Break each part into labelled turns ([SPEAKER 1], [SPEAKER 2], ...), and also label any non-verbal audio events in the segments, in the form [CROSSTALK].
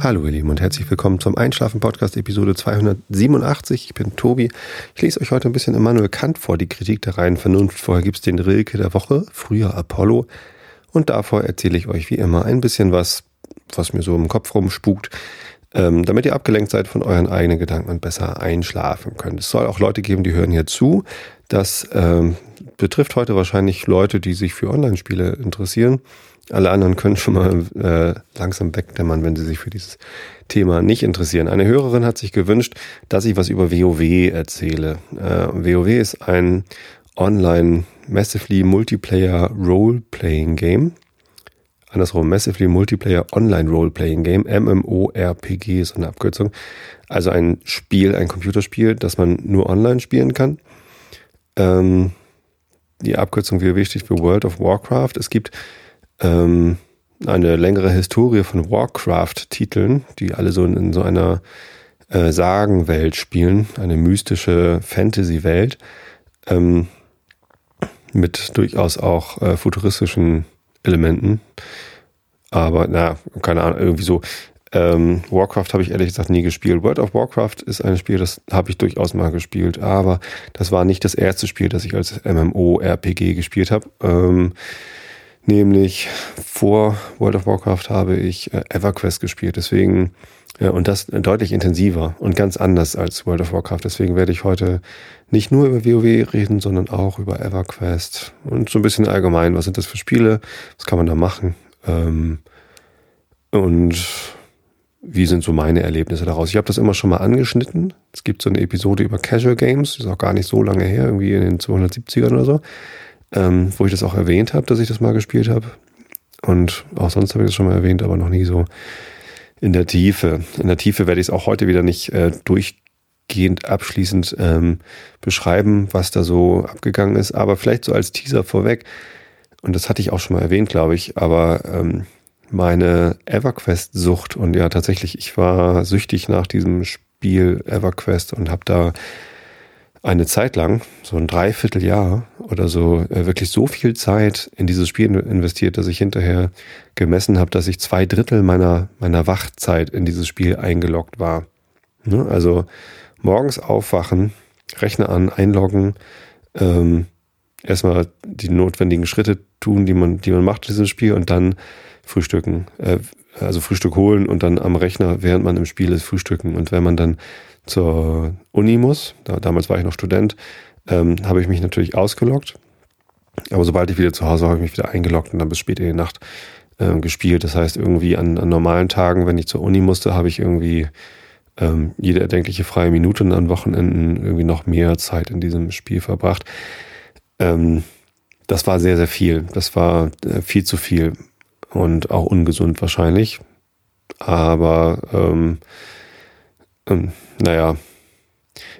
[SPEAKER 1] Hallo ihr Lieben und herzlich willkommen zum Einschlafen Podcast Episode 287. Ich bin Tobi. Ich lese euch heute ein bisschen Immanuel Kant vor, die Kritik der reinen Vernunft. Vorher gibt es den Rilke der Woche, früher Apollo. Und davor erzähle ich euch wie immer ein bisschen was, was mir so im Kopf rumspukt, ähm, damit ihr abgelenkt seid von euren eigenen Gedanken und besser einschlafen könnt. Es soll auch Leute geben, die hören hier zu. Das ähm, betrifft heute wahrscheinlich Leute, die sich für Online-Spiele interessieren. Alle anderen können schon mal äh, langsam wegdämmern, wenn sie sich für dieses Thema nicht interessieren. Eine Hörerin hat sich gewünscht, dass ich was über WoW erzähle. Äh, WoW ist ein Online Massively Multiplayer Role-Playing Game. Andersrum, Massively Multiplayer Online Role-Playing Game. MMORPG ist eine Abkürzung. Also ein Spiel, ein Computerspiel, das man nur online spielen kann. Ähm, die Abkürzung WoW steht für World of Warcraft. Es gibt ähm, eine längere Historie von Warcraft-Titeln, die alle so in, in so einer äh, Sagenwelt spielen, eine mystische Fantasy-Welt ähm, mit durchaus auch äh, futuristischen Elementen. Aber na, keine Ahnung, irgendwie so. Ähm, Warcraft habe ich ehrlich gesagt nie gespielt. World of Warcraft ist ein Spiel, das habe ich durchaus mal gespielt, aber das war nicht das erste Spiel, das ich als MMO-RPG gespielt habe. Ähm, Nämlich vor World of Warcraft habe ich äh, EverQuest gespielt. Deswegen, ja, und das deutlich intensiver und ganz anders als World of Warcraft. Deswegen werde ich heute nicht nur über WoW reden, sondern auch über EverQuest und so ein bisschen allgemein. Was sind das für Spiele? Was kann man da machen? Ähm, und wie sind so meine Erlebnisse daraus? Ich habe das immer schon mal angeschnitten. Es gibt so eine Episode über Casual Games, ist auch gar nicht so lange her, irgendwie in den 270ern oder so ähm, wo ich das auch erwähnt habe, dass ich das mal gespielt habe. Und auch sonst habe ich das schon mal erwähnt, aber noch nie so in der Tiefe. In der Tiefe werde ich es auch heute wieder nicht äh, durchgehend abschließend ähm, beschreiben, was da so abgegangen ist, aber vielleicht so als Teaser vorweg. Und das hatte ich auch schon mal erwähnt, glaube ich, aber ähm, meine EverQuest-Sucht und ja tatsächlich, ich war süchtig nach diesem Spiel EverQuest und habe da eine Zeit lang, so ein Dreivierteljahr oder so, äh, wirklich so viel Zeit in dieses Spiel investiert, dass ich hinterher gemessen habe, dass ich zwei Drittel meiner, meiner Wachzeit in dieses Spiel eingeloggt war. Ne? Also morgens aufwachen, Rechner an, einloggen, ähm, erstmal die notwendigen Schritte tun, die man, die man macht in diesem Spiel und dann frühstücken. Äh, also Frühstück holen und dann am Rechner, während man im Spiel ist, frühstücken. Und wenn man dann zur Uni muss, da, damals war ich noch Student, ähm, habe ich mich natürlich ausgeloggt. Aber sobald ich wieder zu Hause war, habe ich mich wieder eingeloggt und dann bis spät in die Nacht ähm, gespielt. Das heißt, irgendwie an, an, normalen Tagen, wenn ich zur Uni musste, habe ich irgendwie ähm, jede erdenkliche freie Minute und an Wochenenden irgendwie noch mehr Zeit in diesem Spiel verbracht. Ähm, das war sehr, sehr viel. Das war äh, viel zu viel und auch ungesund wahrscheinlich. Aber ähm, naja,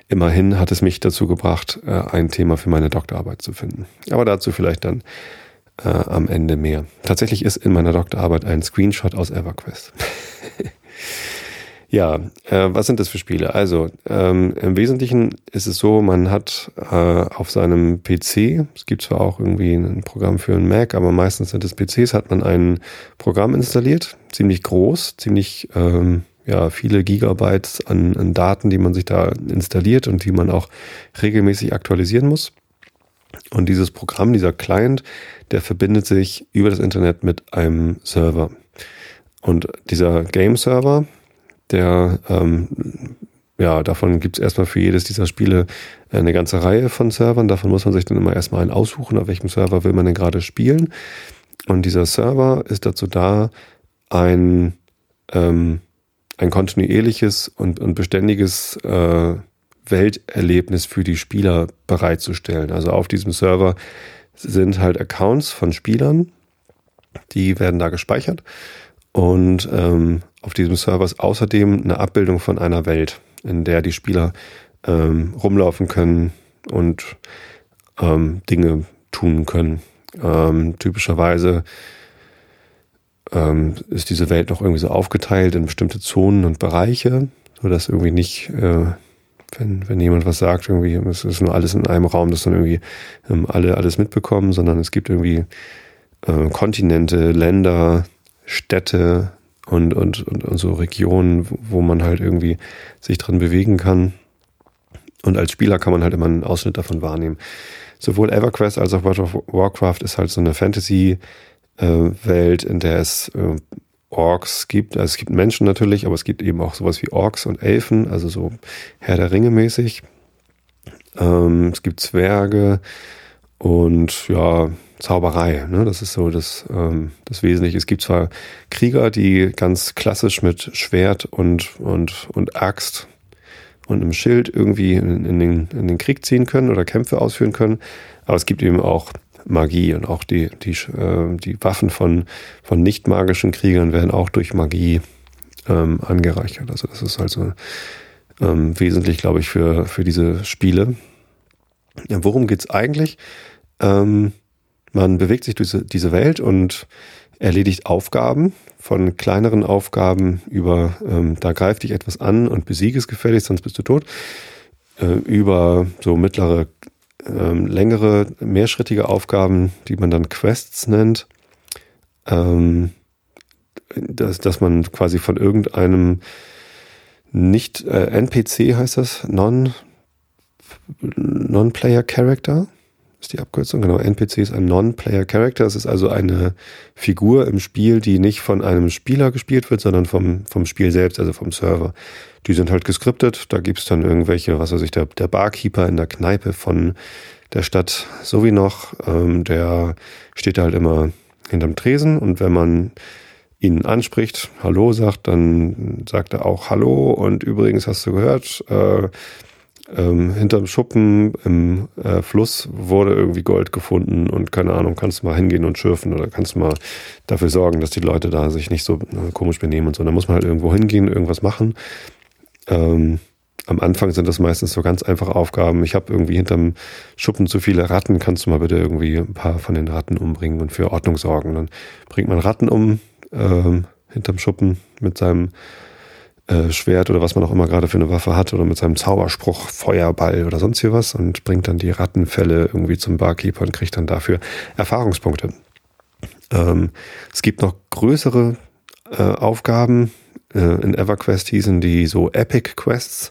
[SPEAKER 1] immerhin hat es mich dazu gebracht, äh, ein Thema für meine Doktorarbeit zu finden. Aber dazu vielleicht dann äh, am Ende mehr. Tatsächlich ist in meiner Doktorarbeit ein Screenshot aus EverQuest. [LAUGHS] ja, äh, was sind das für Spiele? Also ähm, im Wesentlichen ist es so, man hat äh, auf seinem PC, es gibt zwar auch irgendwie ein Programm für einen Mac, aber meistens sind es PCs, hat man ein Programm installiert, ziemlich groß, ziemlich ähm, ja, viele Gigabytes an, an Daten, die man sich da installiert und die man auch regelmäßig aktualisieren muss. Und dieses Programm, dieser Client, der verbindet sich über das Internet mit einem Server. Und dieser Game-Server, der, ähm, ja, davon gibt es erstmal für jedes dieser Spiele eine ganze Reihe von Servern. Davon muss man sich dann immer erstmal einen aussuchen, auf welchem Server will man denn gerade spielen. Und dieser Server ist dazu da, ein ähm, ein kontinuierliches und, und beständiges äh, Welterlebnis für die Spieler bereitzustellen. Also auf diesem Server sind halt Accounts von Spielern, die werden da gespeichert. Und ähm, auf diesem Server ist außerdem eine Abbildung von einer Welt, in der die Spieler ähm, rumlaufen können und ähm, Dinge tun können. Ähm, typischerweise ähm, ist diese Welt noch irgendwie so aufgeteilt in bestimmte Zonen und Bereiche, so dass irgendwie nicht, äh, wenn, wenn jemand was sagt, irgendwie, es ist nur alles in einem Raum, dass dann irgendwie ähm, alle alles mitbekommen, sondern es gibt irgendwie äh, Kontinente, Länder, Städte und, und, und, und so Regionen, wo man halt irgendwie sich drin bewegen kann. Und als Spieler kann man halt immer einen Ausschnitt davon wahrnehmen. Sowohl EverQuest als auch World of Warcraft ist halt so eine Fantasy-Welt, äh, in der es äh, Orks gibt. Also es gibt Menschen natürlich, aber es gibt eben auch sowas wie Orks und Elfen, also so Herr der Ringe mäßig. Ähm, es gibt Zwerge und ja, Zauberei. Ne? Das ist so das, ähm, das Wesentliche. Es gibt zwar Krieger, die ganz klassisch mit Schwert und, und, und Axt und einem Schild irgendwie in, in, den, in den Krieg ziehen können oder Kämpfe ausführen können, aber es gibt eben auch Magie und auch die, die, äh, die Waffen von, von nicht magischen Kriegern werden auch durch Magie ähm, angereichert. Also das ist also ähm, wesentlich, glaube ich, für, für diese Spiele. Ja, worum geht's eigentlich? Ähm, man bewegt sich durch diese, Welt und erledigt Aufgaben, von kleineren Aufgaben über, ähm, da greift dich etwas an und besiege es gefälligst, sonst bist du tot, äh, über so mittlere ähm, längere, mehrschrittige Aufgaben, die man dann Quests nennt, ähm, dass, dass man quasi von irgendeinem nicht äh, NPC heißt das, Non Non-Player Character ist die Abkürzung. Genau, NPC ist ein Non-Player Character. Es ist also eine Figur im Spiel, die nicht von einem Spieler gespielt wird, sondern vom, vom Spiel selbst, also vom Server. Die sind halt geskriptet. Da gibt's dann irgendwelche, was weiß ich, der, der Barkeeper in der Kneipe von der Stadt so wie noch, ähm, der steht da halt immer hinterm Tresen und wenn man ihn anspricht, Hallo sagt, dann sagt er auch Hallo und übrigens hast du gehört, äh, ähm, hinterm Schuppen im äh, Fluss wurde irgendwie Gold gefunden und keine Ahnung, kannst du mal hingehen und schürfen oder kannst du mal dafür sorgen, dass die Leute da sich nicht so äh, komisch benehmen und so. Da muss man halt irgendwo hingehen, irgendwas machen. Ähm, am Anfang sind das meistens so ganz einfache Aufgaben. Ich habe irgendwie hinterm Schuppen zu viele Ratten, kannst du mal bitte irgendwie ein paar von den Ratten umbringen und für Ordnung sorgen. Dann bringt man Ratten um ähm, hinterm Schuppen mit seinem äh, Schwert oder was man auch immer gerade für eine Waffe hat oder mit seinem Zauberspruch Feuerball oder sonst hier was und bringt dann die Rattenfälle irgendwie zum Barkeeper und kriegt dann dafür Erfahrungspunkte. Ähm, es gibt noch größere äh, Aufgaben. Äh, in EverQuest hießen die so Epic Quests,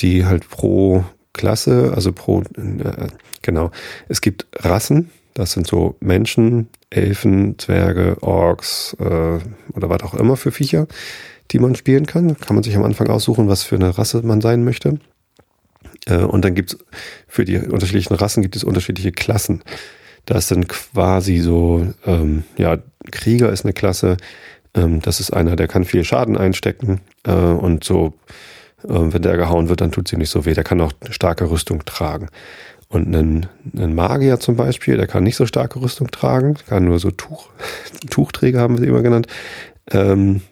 [SPEAKER 1] die halt pro Klasse, also pro, äh, genau, es gibt Rassen, das sind so Menschen, Elfen, Zwerge, Orks äh, oder was auch immer für Viecher die man spielen kann. Kann man sich am Anfang aussuchen, was für eine Rasse man sein möchte. Äh, und dann gibt es für die unterschiedlichen Rassen gibt es unterschiedliche Klassen. Das sind quasi so, ähm, ja, Krieger ist eine Klasse, ähm, das ist einer, der kann viel Schaden einstecken äh, und so, äh, wenn der gehauen wird, dann tut sie nicht so weh. Der kann auch starke Rüstung tragen. Und ein, ein Magier zum Beispiel, der kann nicht so starke Rüstung tragen, kann nur so Tuch, [LAUGHS] Tuchträger haben wir sie immer genannt. Ähm,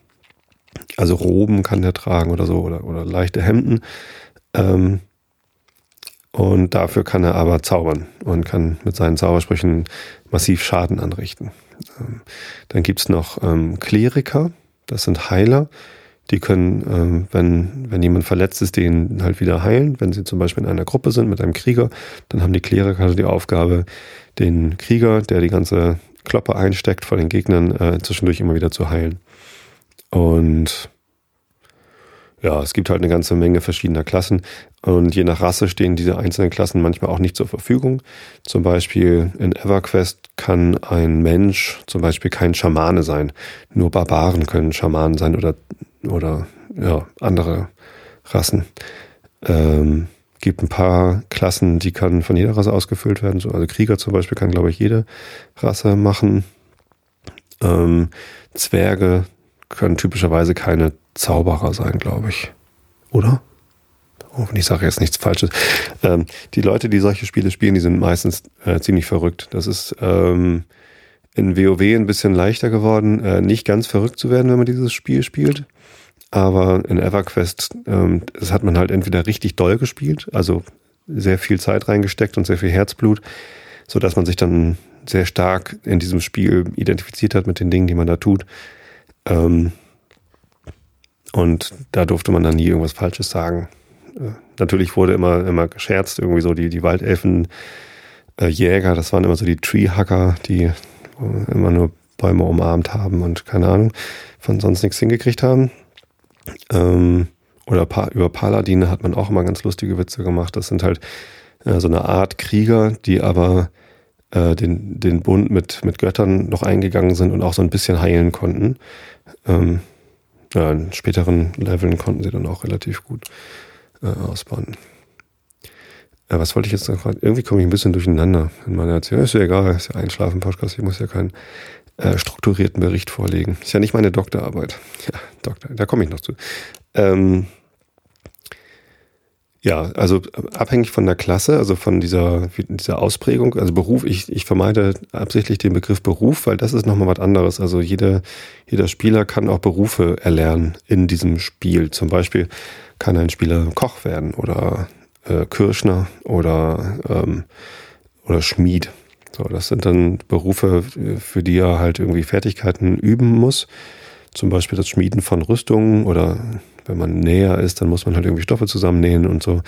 [SPEAKER 1] also Roben kann der tragen oder so oder, oder leichte Hemden. Ähm, und dafür kann er aber zaubern und kann mit seinen Zaubersprüchen massiv Schaden anrichten. Ähm, dann gibt's noch ähm, Kleriker, das sind Heiler. Die können, ähm, wenn, wenn jemand verletzt ist, den halt wieder heilen. Wenn sie zum Beispiel in einer Gruppe sind mit einem Krieger, dann haben die Kleriker die Aufgabe, den Krieger, der die ganze Kloppe einsteckt vor den Gegnern, äh, zwischendurch immer wieder zu heilen. Und ja, es gibt halt eine ganze Menge verschiedener Klassen und je nach Rasse stehen diese einzelnen Klassen manchmal auch nicht zur Verfügung. Zum Beispiel in EverQuest kann ein Mensch zum Beispiel kein Schamane sein. Nur Barbaren können Schamanen sein oder, oder ja, andere Rassen. Ähm, gibt ein paar Klassen, die kann von jeder Rasse ausgefüllt werden. Also Krieger zum Beispiel kann, glaube ich, jede Rasse machen. Ähm, Zwerge können typischerweise keine Zauberer sein, glaube ich. Oder? Oh, ich sage jetzt nichts Falsches. Ähm, die Leute, die solche Spiele spielen, die sind meistens äh, ziemlich verrückt. Das ist ähm, in WoW ein bisschen leichter geworden, äh, nicht ganz verrückt zu werden, wenn man dieses Spiel spielt. Aber in EverQuest, ähm, das hat man halt entweder richtig doll gespielt, also sehr viel Zeit reingesteckt und sehr viel Herzblut, so dass man sich dann sehr stark in diesem Spiel identifiziert hat mit den Dingen, die man da tut. Ähm, und da durfte man dann nie irgendwas Falsches sagen. Äh, natürlich wurde immer, immer gescherzt, irgendwie so die, die Waldelfen, äh, das waren immer so die Treehacker, die immer nur Bäume umarmt haben und keine Ahnung, von sonst nichts hingekriegt haben. Ähm, oder pa über Paladine hat man auch immer ganz lustige Witze gemacht. Das sind halt äh, so eine Art Krieger, die aber äh, den, den Bund mit, mit Göttern noch eingegangen sind und auch so ein bisschen heilen konnten. Ähm, ja, in späteren Leveln konnten sie dann auch relativ gut äh, ausbauen. Ja, was wollte ich jetzt noch gerade? Irgendwie komme ich ein bisschen durcheinander in meiner Erzählung. Ist ja egal, ist ja Einschlafen-Podcast, ich muss ja keinen äh, strukturierten Bericht vorlegen. Ist ja nicht meine Doktorarbeit. [LAUGHS] Ja, Doktor, da komme ich noch zu. Ähm, ja, also abhängig von der Klasse, also von dieser, dieser Ausprägung, also Beruf, ich, ich vermeide absichtlich den Begriff Beruf, weil das ist nochmal was anderes. Also jeder, jeder Spieler kann auch Berufe erlernen in diesem Spiel. Zum Beispiel kann ein Spieler Koch werden oder äh, Kirschner oder, ähm, oder Schmied. So, das sind dann Berufe, für die er halt irgendwie Fertigkeiten üben muss. Zum Beispiel das Schmieden von Rüstungen oder wenn man näher ist, dann muss man halt irgendwie Stoffe zusammennähen und so.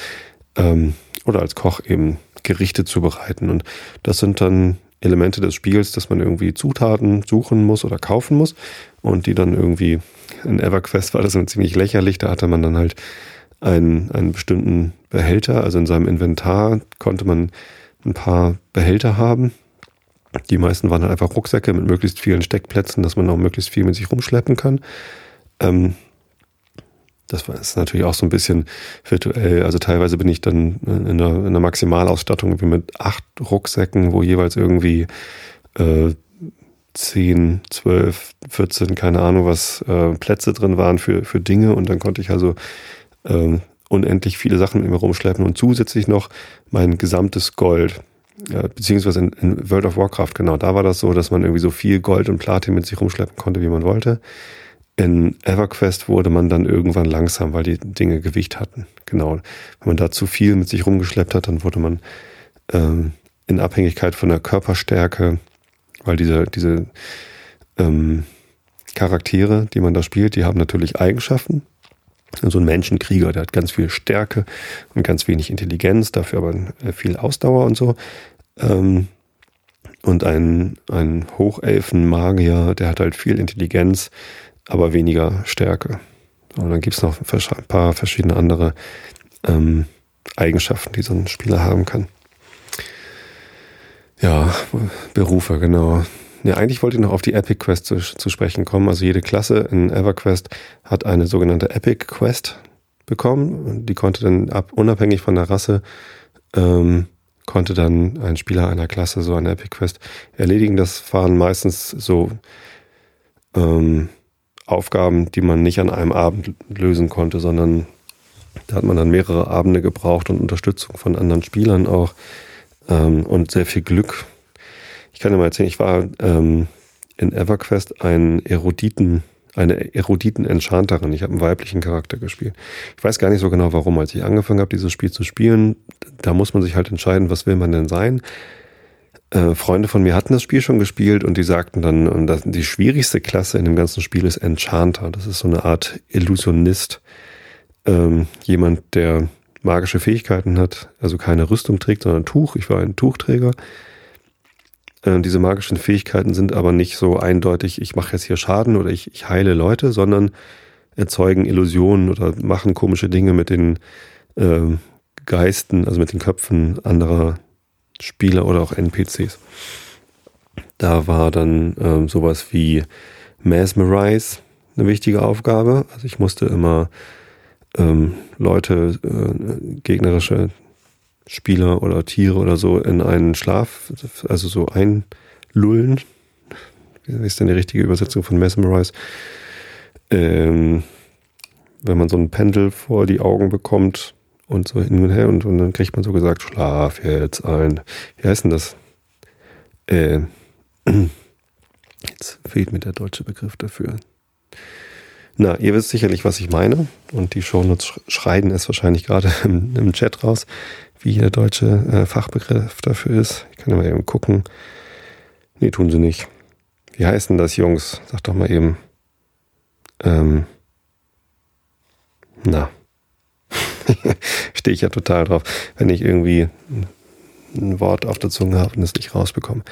[SPEAKER 1] Ähm, oder als Koch eben Gerichte zubereiten. Und das sind dann Elemente des Spiels, dass man irgendwie Zutaten suchen muss oder kaufen muss und die dann irgendwie in EverQuest war das dann ziemlich lächerlich. Da hatte man dann halt einen, einen bestimmten Behälter, also in seinem Inventar konnte man ein paar Behälter haben. Die meisten waren dann einfach Rucksäcke mit möglichst vielen Steckplätzen, dass man auch möglichst viel mit sich rumschleppen kann. Ähm, das ist natürlich auch so ein bisschen virtuell. Also teilweise bin ich dann in einer, in einer Maximalausstattung wie mit acht Rucksäcken, wo jeweils irgendwie äh, 10, 12, 14, keine Ahnung was, äh, Plätze drin waren für, für Dinge. Und dann konnte ich also äh, unendlich viele Sachen mit mir rumschleppen und zusätzlich noch mein gesamtes Gold. Ja, beziehungsweise in, in World of Warcraft, genau, da war das so, dass man irgendwie so viel Gold und Platin mit sich rumschleppen konnte, wie man wollte. In EverQuest wurde man dann irgendwann langsam, weil die Dinge Gewicht hatten. Genau. Wenn man da zu viel mit sich rumgeschleppt hat, dann wurde man ähm, in Abhängigkeit von der Körperstärke, weil diese, diese ähm, Charaktere, die man da spielt, die haben natürlich Eigenschaften. So ein Menschenkrieger, der hat ganz viel Stärke und ganz wenig Intelligenz, dafür aber äh, viel Ausdauer und so. Ähm, und ein, ein Hochelfen-Magier, der hat halt viel Intelligenz, aber weniger Stärke. Und dann gibt es noch ein paar verschiedene andere ähm, Eigenschaften, die so ein Spieler haben kann. Ja, Berufe, genau. Ja, eigentlich wollte ich noch auf die Epic Quest zu, zu sprechen kommen. Also jede Klasse in EverQuest hat eine sogenannte Epic Quest bekommen. Die konnte dann ab, unabhängig von der Rasse, ähm, konnte dann ein Spieler einer Klasse so eine Epic Quest erledigen. Das waren meistens so ähm, Aufgaben, die man nicht an einem Abend lösen konnte, sondern da hat man dann mehrere Abende gebraucht und Unterstützung von anderen Spielern auch ähm, und sehr viel Glück. Ich kann dir mal erzählen, ich war ähm, in EverQuest ein Eruditen, eine Eruditen-Enchanterin. Ich habe einen weiblichen Charakter gespielt. Ich weiß gar nicht so genau warum. Als ich angefangen habe, dieses Spiel zu spielen, da muss man sich halt entscheiden, was will man denn sein. Äh, Freunde von mir hatten das Spiel schon gespielt und die sagten dann, dass die schwierigste Klasse in dem ganzen Spiel ist Enchanter. Das ist so eine Art Illusionist. Ähm, jemand, der magische Fähigkeiten hat, also keine Rüstung trägt, sondern Tuch. Ich war ein Tuchträger. Äh, diese magischen Fähigkeiten sind aber nicht so eindeutig, ich mache jetzt hier Schaden oder ich, ich heile Leute, sondern erzeugen Illusionen oder machen komische Dinge mit den äh, Geisten, also mit den Köpfen anderer Spieler oder auch NPCs. Da war dann ähm, sowas wie Mesmerize eine wichtige Aufgabe. Also ich musste immer ähm, Leute, äh, gegnerische Spieler oder Tiere oder so in einen Schlaf, also so einlullen. Wie ist denn die richtige Übersetzung von Mesmerize? Ähm, wenn man so ein Pendel vor die Augen bekommt, und so hin und her und, und dann kriegt man so gesagt, schlaf jetzt ein. Wie heißt denn das? Äh, [CLEARS THROAT] jetzt fehlt mir der deutsche Begriff dafür. Na, ihr wisst sicherlich, was ich meine. Und die Shownotes schreien es wahrscheinlich gerade [LAUGHS] im, im, Chat raus, wie der deutsche äh, Fachbegriff dafür ist. Ich kann ja mal eben gucken. Nee, tun sie nicht. Wie heißt denn das, Jungs? Sag doch mal eben. Ähm, na. [LAUGHS] Stehe ich ja total drauf. Wenn ich irgendwie ein Wort auf der Zunge habe und es nicht rausbekomme.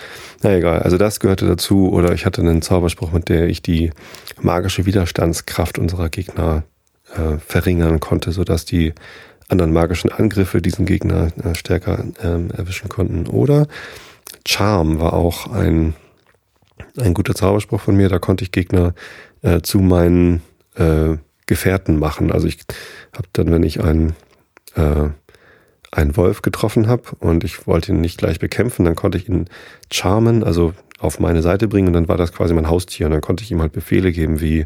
[SPEAKER 1] Na egal, also das gehörte dazu. Oder ich hatte einen Zauberspruch, mit der ich die magische Widerstandskraft unserer Gegner äh, verringern konnte, sodass die anderen magischen Angriffe diesen Gegner äh, stärker ähm, erwischen konnten. Oder Charm war auch ein, ein guter Zauberspruch von mir. Da konnte ich Gegner äh, zu meinen äh, Gefährten machen. Also ich habe dann, wenn ich einen, äh, einen Wolf getroffen habe und ich wollte ihn nicht gleich bekämpfen, dann konnte ich ihn charmen, also auf meine Seite bringen und dann war das quasi mein Haustier und dann konnte ich ihm halt Befehle geben wie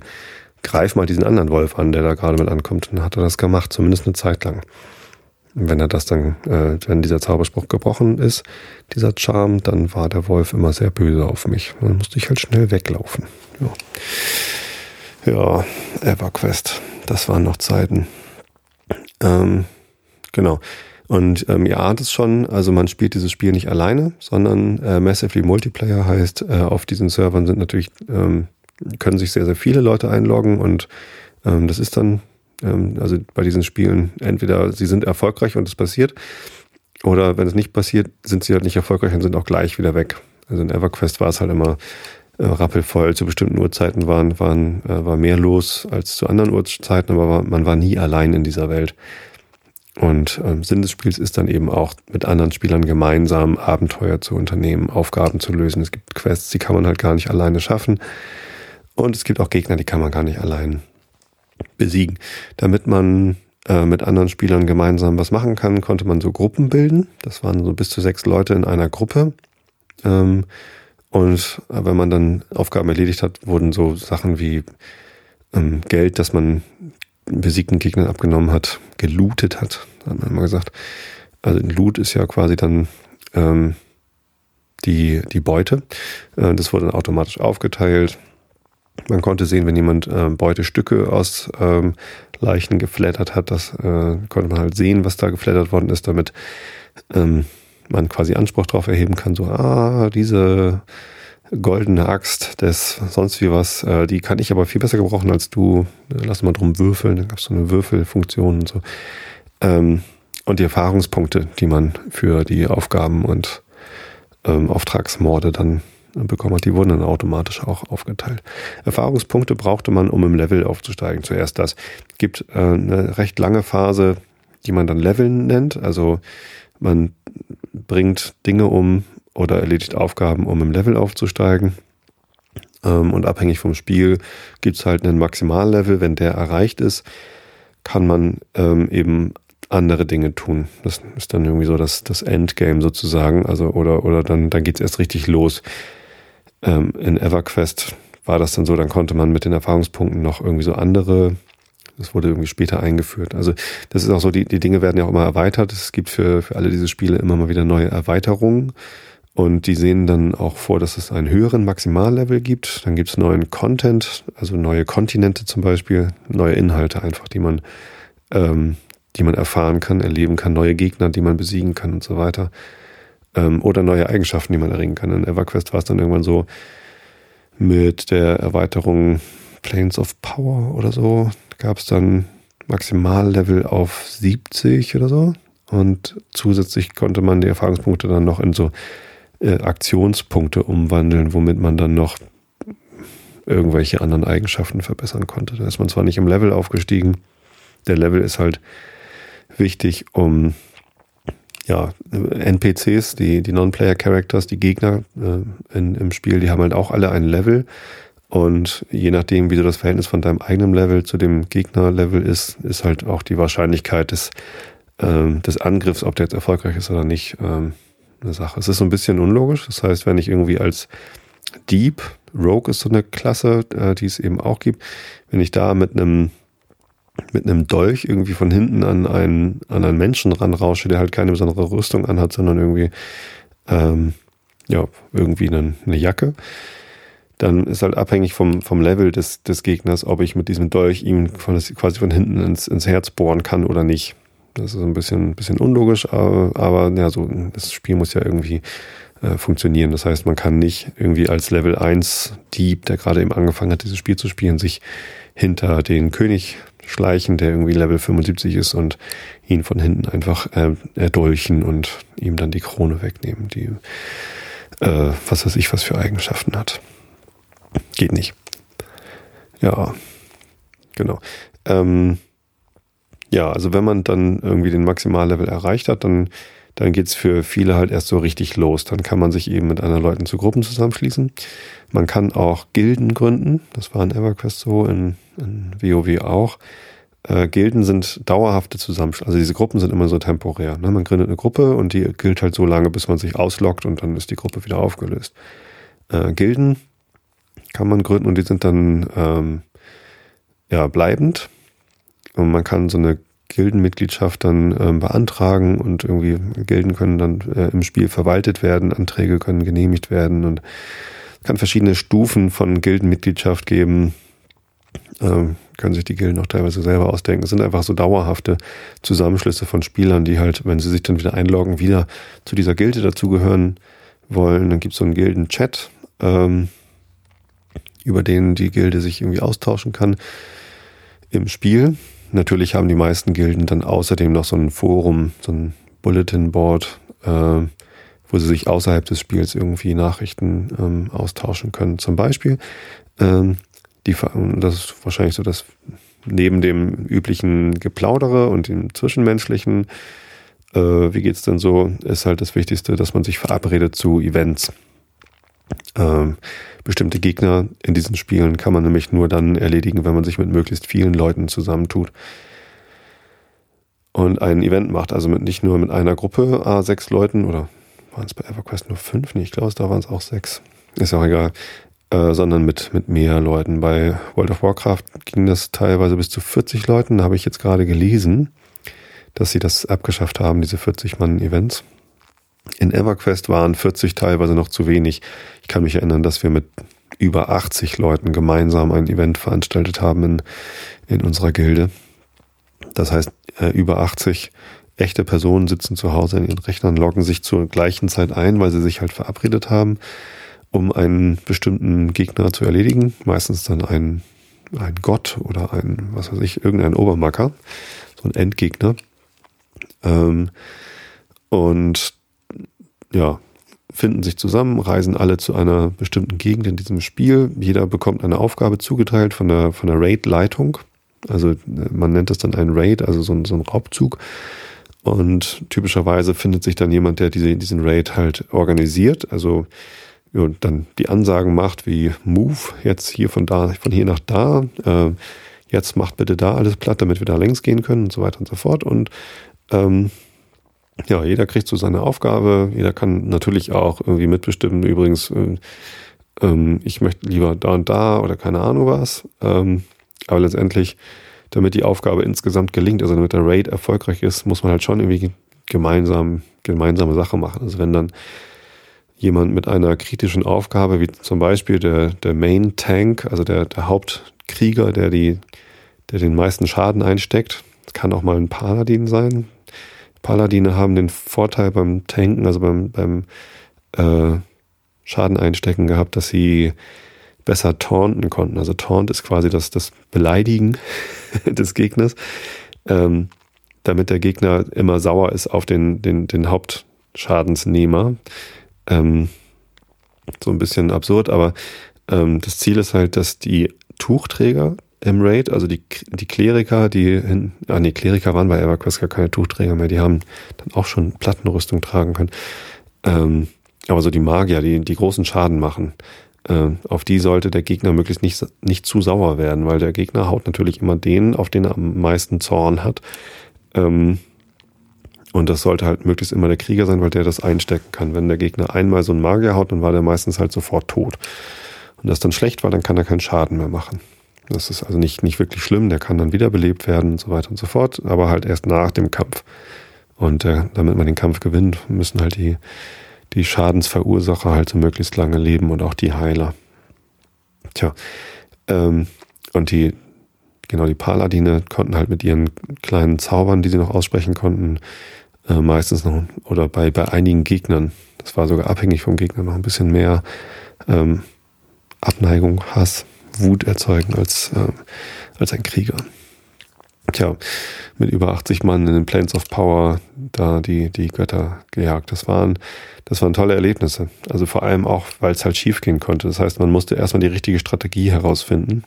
[SPEAKER 1] greif mal diesen anderen Wolf an, der da gerade mit ankommt. Und dann hat er das gemacht, zumindest eine Zeit lang. Und wenn er das dann, äh, wenn dieser Zauberspruch gebrochen ist, dieser Charme, dann war der Wolf immer sehr böse auf mich. dann musste ich halt schnell weglaufen. Ja, ja EverQuest, das waren noch Zeiten. Ähm, genau. Und ähm, ihr ahnt es schon, also man spielt dieses Spiel nicht alleine, sondern äh, Massively Multiplayer heißt, äh, auf diesen Servern sind natürlich ähm, können sich sehr, sehr viele Leute einloggen und ähm, das ist dann, ähm, also bei diesen Spielen, entweder sie sind erfolgreich und es passiert, oder wenn es nicht passiert, sind sie halt nicht erfolgreich und sind auch gleich wieder weg. Also in EverQuest war es halt immer äh, rappelvoll. Zu bestimmten Uhrzeiten waren, waren, äh, war mehr los als zu anderen Uhrzeiten, aber man war nie allein in dieser Welt. Und ähm, Sinn des Spiels ist dann eben auch mit anderen Spielern gemeinsam Abenteuer zu unternehmen, Aufgaben zu lösen. Es gibt Quests, die kann man halt gar nicht alleine schaffen. Und es gibt auch Gegner, die kann man gar nicht allein besiegen. Damit man äh, mit anderen Spielern gemeinsam was machen kann, konnte man so Gruppen bilden. Das waren so bis zu sechs Leute in einer Gruppe. Ähm, und äh, wenn man dann Aufgaben erledigt hat, wurden so Sachen wie ähm, Geld, das man besiegten Gegnern abgenommen hat, gelootet hat, hat man immer gesagt. Also Loot ist ja quasi dann ähm, die, die Beute. Äh, das wurde dann automatisch aufgeteilt. Man konnte sehen, wenn jemand äh, Beutestücke aus ähm, Leichen geflattert hat, das äh, konnte man halt sehen, was da geflattert worden ist, damit ähm, man quasi Anspruch darauf erheben kann, so, ah, diese goldene Axt des sonst wie was, äh, die kann ich aber viel besser gebrauchen als du. Lass mal drum würfeln, dann gab es so eine Würfelfunktion und so. Ähm, und die Erfahrungspunkte, die man für die Aufgaben und ähm, Auftragsmorde dann bekommen hat, die wurden dann automatisch auch aufgeteilt. Erfahrungspunkte brauchte man, um im Level aufzusteigen. Zuerst das. Gibt äh, eine recht lange Phase, die man dann Leveln nennt. Also man bringt Dinge um oder erledigt Aufgaben, um im Level aufzusteigen. Ähm, und abhängig vom Spiel gibt es halt einen Maximallevel. Wenn der erreicht ist, kann man ähm, eben andere Dinge tun. Das ist dann irgendwie so das, das Endgame sozusagen. Also, oder, oder dann, dann geht's erst richtig los. Ähm, in EverQuest war das dann so, dann konnte man mit den Erfahrungspunkten noch irgendwie so andere, das wurde irgendwie später eingeführt. Also das ist auch so, die, die Dinge werden ja auch immer erweitert. Es gibt für, für alle diese Spiele immer mal wieder neue Erweiterungen. Und die sehen dann auch vor, dass es einen höheren Maximallevel gibt. Dann gibt es neuen Content, also neue Kontinente zum Beispiel, neue Inhalte einfach, die man, ähm, die man erfahren kann, erleben kann, neue Gegner, die man besiegen kann und so weiter ähm, oder neue Eigenschaften, die man erringen kann. In EverQuest war es dann irgendwann so mit der Erweiterung Planes of Power oder so, gab es dann Maximallevel auf 70 oder so. Und zusätzlich konnte man die Erfahrungspunkte dann noch in so äh, Aktionspunkte umwandeln, womit man dann noch irgendwelche anderen Eigenschaften verbessern konnte. Da ist man zwar nicht im Level aufgestiegen, der Level ist halt wichtig, um ja, NPCs, die, die Non-Player-Characters, die Gegner äh, in, im Spiel, die haben halt auch alle ein Level. Und je nachdem, wie so das Verhältnis von deinem eigenen Level zu dem Gegner-Level ist, ist halt auch die Wahrscheinlichkeit des, ähm, des Angriffs, ob der jetzt erfolgreich ist oder nicht, ähm, eine Sache. Es ist so ein bisschen unlogisch. Das heißt, wenn ich irgendwie als Dieb, Rogue ist so eine Klasse, äh, die es eben auch gibt, wenn ich da mit einem mit einem Dolch irgendwie von hinten an einen, an einen Menschen ranrausche, der halt keine besondere Rüstung anhat, sondern irgendwie, ähm, ja, irgendwie eine, eine Jacke. Dann ist halt abhängig vom, vom Level des, des Gegners, ob ich mit diesem Dolch ihm quasi von hinten ins, ins Herz bohren kann oder nicht. Das ist ein bisschen, bisschen unlogisch, aber, aber ja, so, das Spiel muss ja irgendwie äh, funktionieren. Das heißt, man kann nicht irgendwie als Level 1 Dieb, der gerade eben angefangen hat, dieses Spiel zu spielen, sich hinter den König schleichen, der irgendwie Level 75 ist und ihn von hinten einfach äh, erdolchen und ihm dann die Krone wegnehmen, die äh, was weiß ich, was für Eigenschaften hat. Geht nicht. Ja, genau. Ähm, ja, also wenn man dann irgendwie den Maximallevel erreicht hat, dann dann geht's für viele halt erst so richtig los. Dann kann man sich eben mit anderen Leuten zu Gruppen zusammenschließen. Man kann auch Gilden gründen. Das war in EverQuest so, in, in WoW auch. Äh, Gilden sind dauerhafte Zusammenschlüsse. Also diese Gruppen sind immer so temporär. Ne? Man gründet eine Gruppe und die gilt halt so lange, bis man sich ausloggt und dann ist die Gruppe wieder aufgelöst. Äh, Gilden kann man gründen und die sind dann ähm, ja bleibend. Und man kann so eine Gildenmitgliedschaft dann ähm, beantragen und irgendwie Gilden können dann äh, im Spiel verwaltet werden, Anträge können genehmigt werden und es kann verschiedene Stufen von Gildenmitgliedschaft geben. Ähm, können sich die Gilden auch teilweise selber ausdenken. Es sind einfach so dauerhafte Zusammenschlüsse von Spielern, die halt, wenn sie sich dann wieder einloggen, wieder zu dieser Gilde dazugehören wollen. Dann gibt es so einen Gilden-Chat, ähm, über den die Gilde sich irgendwie austauschen kann im Spiel. Natürlich haben die meisten Gilden dann außerdem noch so ein Forum, so ein Bulletin Board, äh, wo sie sich außerhalb des Spiels irgendwie Nachrichten ähm, austauschen können. Zum Beispiel, ähm, die, das ist wahrscheinlich so, dass neben dem üblichen Geplaudere und dem Zwischenmenschlichen, äh, wie geht's denn so, ist halt das Wichtigste, dass man sich verabredet zu Events. Ähm, bestimmte Gegner in diesen Spielen kann man nämlich nur dann erledigen, wenn man sich mit möglichst vielen Leuten zusammentut und ein Event macht. Also mit, nicht nur mit einer Gruppe, a sechs Leuten oder waren es bei EverQuest nur fünf? Nee, ich glaube, da waren es auch sechs. Ist auch egal. Äh, sondern mit, mit mehr Leuten. Bei World of Warcraft ging das teilweise bis zu 40 Leuten. Da habe ich jetzt gerade gelesen, dass sie das abgeschafft haben, diese 40-Mann-Events. In EverQuest waren 40 teilweise noch zu wenig. Ich kann mich erinnern, dass wir mit über 80 Leuten gemeinsam ein Event veranstaltet haben in, in unserer Gilde. Das heißt, äh, über 80 echte Personen sitzen zu Hause in ihren Rechnern, loggen sich zur gleichen Zeit ein, weil sie sich halt verabredet haben, um einen bestimmten Gegner zu erledigen. Meistens dann ein, ein Gott oder ein, was weiß ich, irgendein Obermacker, so ein Endgegner. Ähm, und ja, finden sich zusammen, reisen alle zu einer bestimmten Gegend in diesem Spiel. Jeder bekommt eine Aufgabe zugeteilt von der, von der Raid-Leitung. Also man nennt das dann ein Raid, also so ein, so ein Raubzug. Und typischerweise findet sich dann jemand, der diese, diesen Raid halt organisiert. Also und dann die Ansagen macht wie Move, jetzt hier von da, von hier nach da, äh, jetzt macht bitte da alles platt, damit wir da längs gehen können und so weiter und so fort. Und ähm, ja, jeder kriegt so seine Aufgabe. Jeder kann natürlich auch irgendwie mitbestimmen. Übrigens, äh, ähm, ich möchte lieber da und da oder keine Ahnung was. Ähm, aber letztendlich, damit die Aufgabe insgesamt gelingt, also damit der Raid erfolgreich ist, muss man halt schon irgendwie gemeinsam, gemeinsame Sache machen. Also wenn dann jemand mit einer kritischen Aufgabe, wie zum Beispiel der, der Main Tank, also der, der Hauptkrieger, der die, der den meisten Schaden einsteckt, kann auch mal ein Paladin sein, Paladine haben den Vorteil beim Tanken, also beim, beim äh, Schaden einstecken gehabt, dass sie besser taunten konnten. Also Taunt ist quasi das, das Beleidigen [LAUGHS] des Gegners, ähm, damit der Gegner immer sauer ist auf den, den, den Hauptschadensnehmer. Ähm, so ein bisschen absurd, aber ähm, das Ziel ist halt, dass die Tuchträger im Raid, also die, die Kleriker, die, hin, ah nee, Kleriker waren bei EverQuest gar keine Tuchträger mehr, die haben dann auch schon Plattenrüstung tragen können. Ähm, aber so die Magier, die, die großen Schaden machen, äh, auf die sollte der Gegner möglichst nicht, nicht zu sauer werden, weil der Gegner haut natürlich immer den, auf den er am meisten Zorn hat. Ähm, und das sollte halt möglichst immer der Krieger sein, weil der das einstecken kann. Wenn der Gegner einmal so einen Magier haut, dann war der meistens halt sofort tot. Und das dann schlecht war, dann kann er keinen Schaden mehr machen. Das ist also nicht, nicht wirklich schlimm, der kann dann wiederbelebt werden und so weiter und so fort, aber halt erst nach dem Kampf. Und äh, damit man den Kampf gewinnt, müssen halt die, die Schadensverursacher halt so möglichst lange leben und auch die Heiler. Tja, ähm, und die, genau, die Paladine konnten halt mit ihren kleinen Zaubern, die sie noch aussprechen konnten, äh, meistens noch, oder bei, bei einigen Gegnern, Das war sogar abhängig vom Gegner noch ein bisschen mehr ähm, Abneigung, Hass, Wut erzeugen als, äh, als ein Krieger. Tja, mit über 80 Mann in den Plains of Power da die, die Götter gejagt. Das waren, das waren tolle Erlebnisse. Also vor allem auch, weil es halt schief gehen konnte. Das heißt, man musste erstmal die richtige Strategie herausfinden,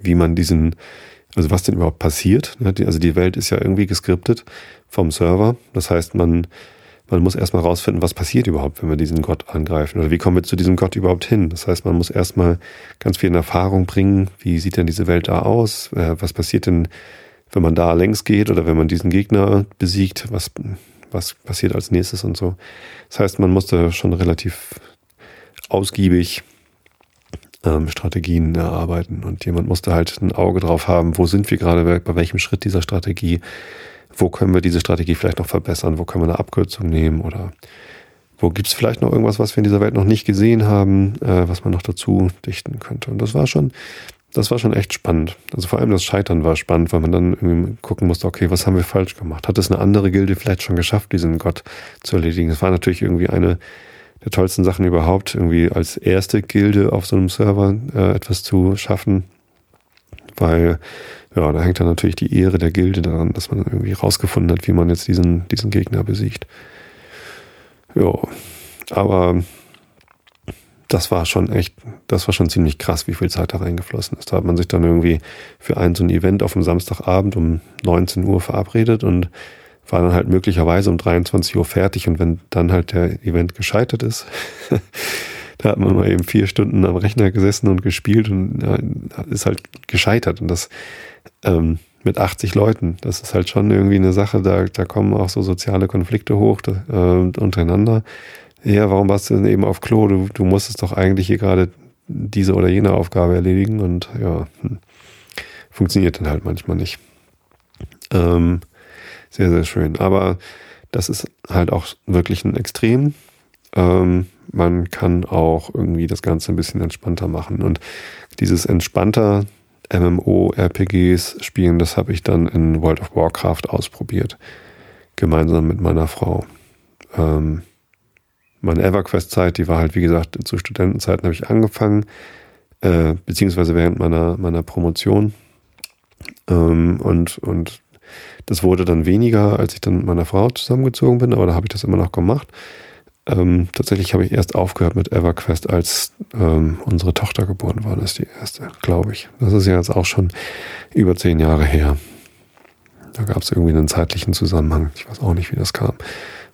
[SPEAKER 1] wie man diesen, also was denn überhaupt passiert. Also die Welt ist ja irgendwie geskriptet vom Server. Das heißt, man, man muss erstmal herausfinden, was passiert überhaupt, wenn wir diesen Gott angreifen. Oder wie kommen wir zu diesem Gott überhaupt hin? Das heißt, man muss erstmal ganz viel in Erfahrung bringen. Wie sieht denn diese Welt da aus? Äh, was passiert denn, wenn man da längs geht oder wenn man diesen Gegner besiegt? Was, was passiert als nächstes und so? Das heißt, man musste schon relativ ausgiebig ähm, Strategien erarbeiten und jemand musste halt ein Auge drauf haben, wo sind wir gerade, bei welchem Schritt dieser Strategie wo können wir diese Strategie vielleicht noch verbessern, wo können wir eine Abkürzung nehmen oder wo gibt es vielleicht noch irgendwas, was wir in dieser Welt noch nicht gesehen haben, äh, was man noch dazu dichten könnte. Und das war schon, das war schon echt spannend. Also vor allem das Scheitern war spannend, weil man dann irgendwie gucken musste, okay, was haben wir falsch gemacht? Hat es eine andere Gilde vielleicht schon geschafft, diesen Gott zu erledigen? Das war natürlich irgendwie eine der tollsten Sachen überhaupt, irgendwie als erste Gilde auf so einem Server äh, etwas zu schaffen, weil ja, da hängt dann natürlich die Ehre der Gilde daran, dass man irgendwie rausgefunden hat, wie man jetzt diesen, diesen Gegner besiegt. Ja, aber das war schon echt, das war schon ziemlich krass, wie viel Zeit da reingeflossen ist. Da hat man sich dann irgendwie für ein so ein Event auf dem Samstagabend um 19 Uhr verabredet und war dann halt möglicherweise um 23 Uhr fertig und wenn dann halt der Event gescheitert ist, [LAUGHS] da hat man mal eben vier Stunden am Rechner gesessen und gespielt und ist halt gescheitert und das ähm, mit 80 Leuten. Das ist halt schon irgendwie eine Sache, da, da kommen auch so soziale Konflikte hoch äh, untereinander. Ja, warum warst du denn eben auf Klo? Du, du musstest doch eigentlich hier gerade diese oder jene Aufgabe erledigen und ja, hm, funktioniert dann halt manchmal nicht. Ähm, sehr, sehr schön. Aber das ist halt auch wirklich ein Extrem. Ähm, man kann auch irgendwie das Ganze ein bisschen entspannter machen. Und dieses entspannter MMO-RPGs spielen, das habe ich dann in World of Warcraft ausprobiert. Gemeinsam mit meiner Frau. Ähm, meine EverQuest-Zeit, die war halt, wie gesagt, zu Studentenzeiten habe ich angefangen, äh, beziehungsweise während meiner, meiner Promotion. Ähm, und, und das wurde dann weniger, als ich dann mit meiner Frau zusammengezogen bin, aber da habe ich das immer noch gemacht. Ähm, tatsächlich habe ich erst aufgehört mit EverQuest, als ähm, unsere Tochter geboren war. Das ist die erste, glaube ich. Das ist ja jetzt auch schon über zehn Jahre her. Da gab es irgendwie einen zeitlichen Zusammenhang. Ich weiß auch nicht, wie das kam.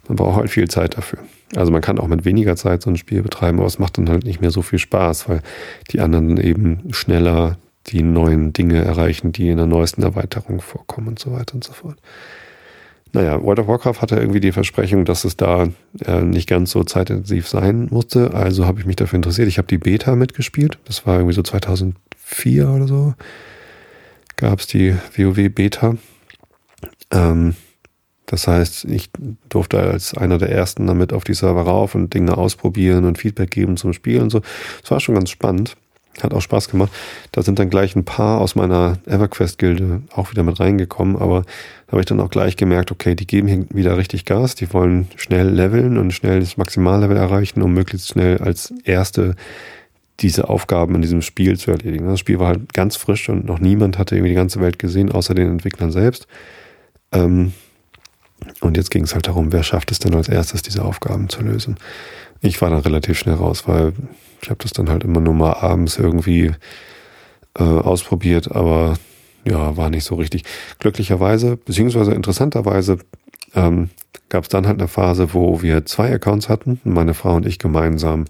[SPEAKER 1] Man braucht halt viel Zeit dafür. Also man kann auch mit weniger Zeit so ein Spiel betreiben, aber es macht dann halt nicht mehr so viel Spaß, weil die anderen eben schneller die neuen Dinge erreichen, die in der neuesten Erweiterung vorkommen und so weiter und so fort. Naja, World of Warcraft hatte irgendwie die Versprechung, dass es da äh, nicht ganz so zeitintensiv sein musste. Also habe ich mich dafür interessiert. Ich habe die Beta mitgespielt. Das war irgendwie so 2004 oder so. Gab es die WoW-Beta. Ähm, das heißt, ich durfte als einer der ersten damit auf die Server rauf und Dinge ausprobieren und Feedback geben zum Spiel und so. Es war schon ganz spannend. Hat auch Spaß gemacht. Da sind dann gleich ein paar aus meiner EverQuest-Gilde auch wieder mit reingekommen, aber da habe ich dann auch gleich gemerkt, okay, die geben hier wieder richtig Gas, die wollen schnell leveln und schnell das Maximallevel erreichen, um möglichst schnell als erste diese Aufgaben in diesem Spiel zu erledigen. Das Spiel war halt ganz frisch und noch niemand hatte irgendwie die ganze Welt gesehen, außer den Entwicklern selbst. Ähm, und jetzt ging es halt darum, wer schafft es denn als erstes, diese Aufgaben zu lösen. Ich war dann relativ schnell raus, weil ich habe das dann halt immer nur mal abends irgendwie äh, ausprobiert, aber ja, war nicht so richtig. Glücklicherweise, beziehungsweise interessanterweise, ähm, gab es dann halt eine Phase, wo wir zwei Accounts hatten, meine Frau und ich gemeinsam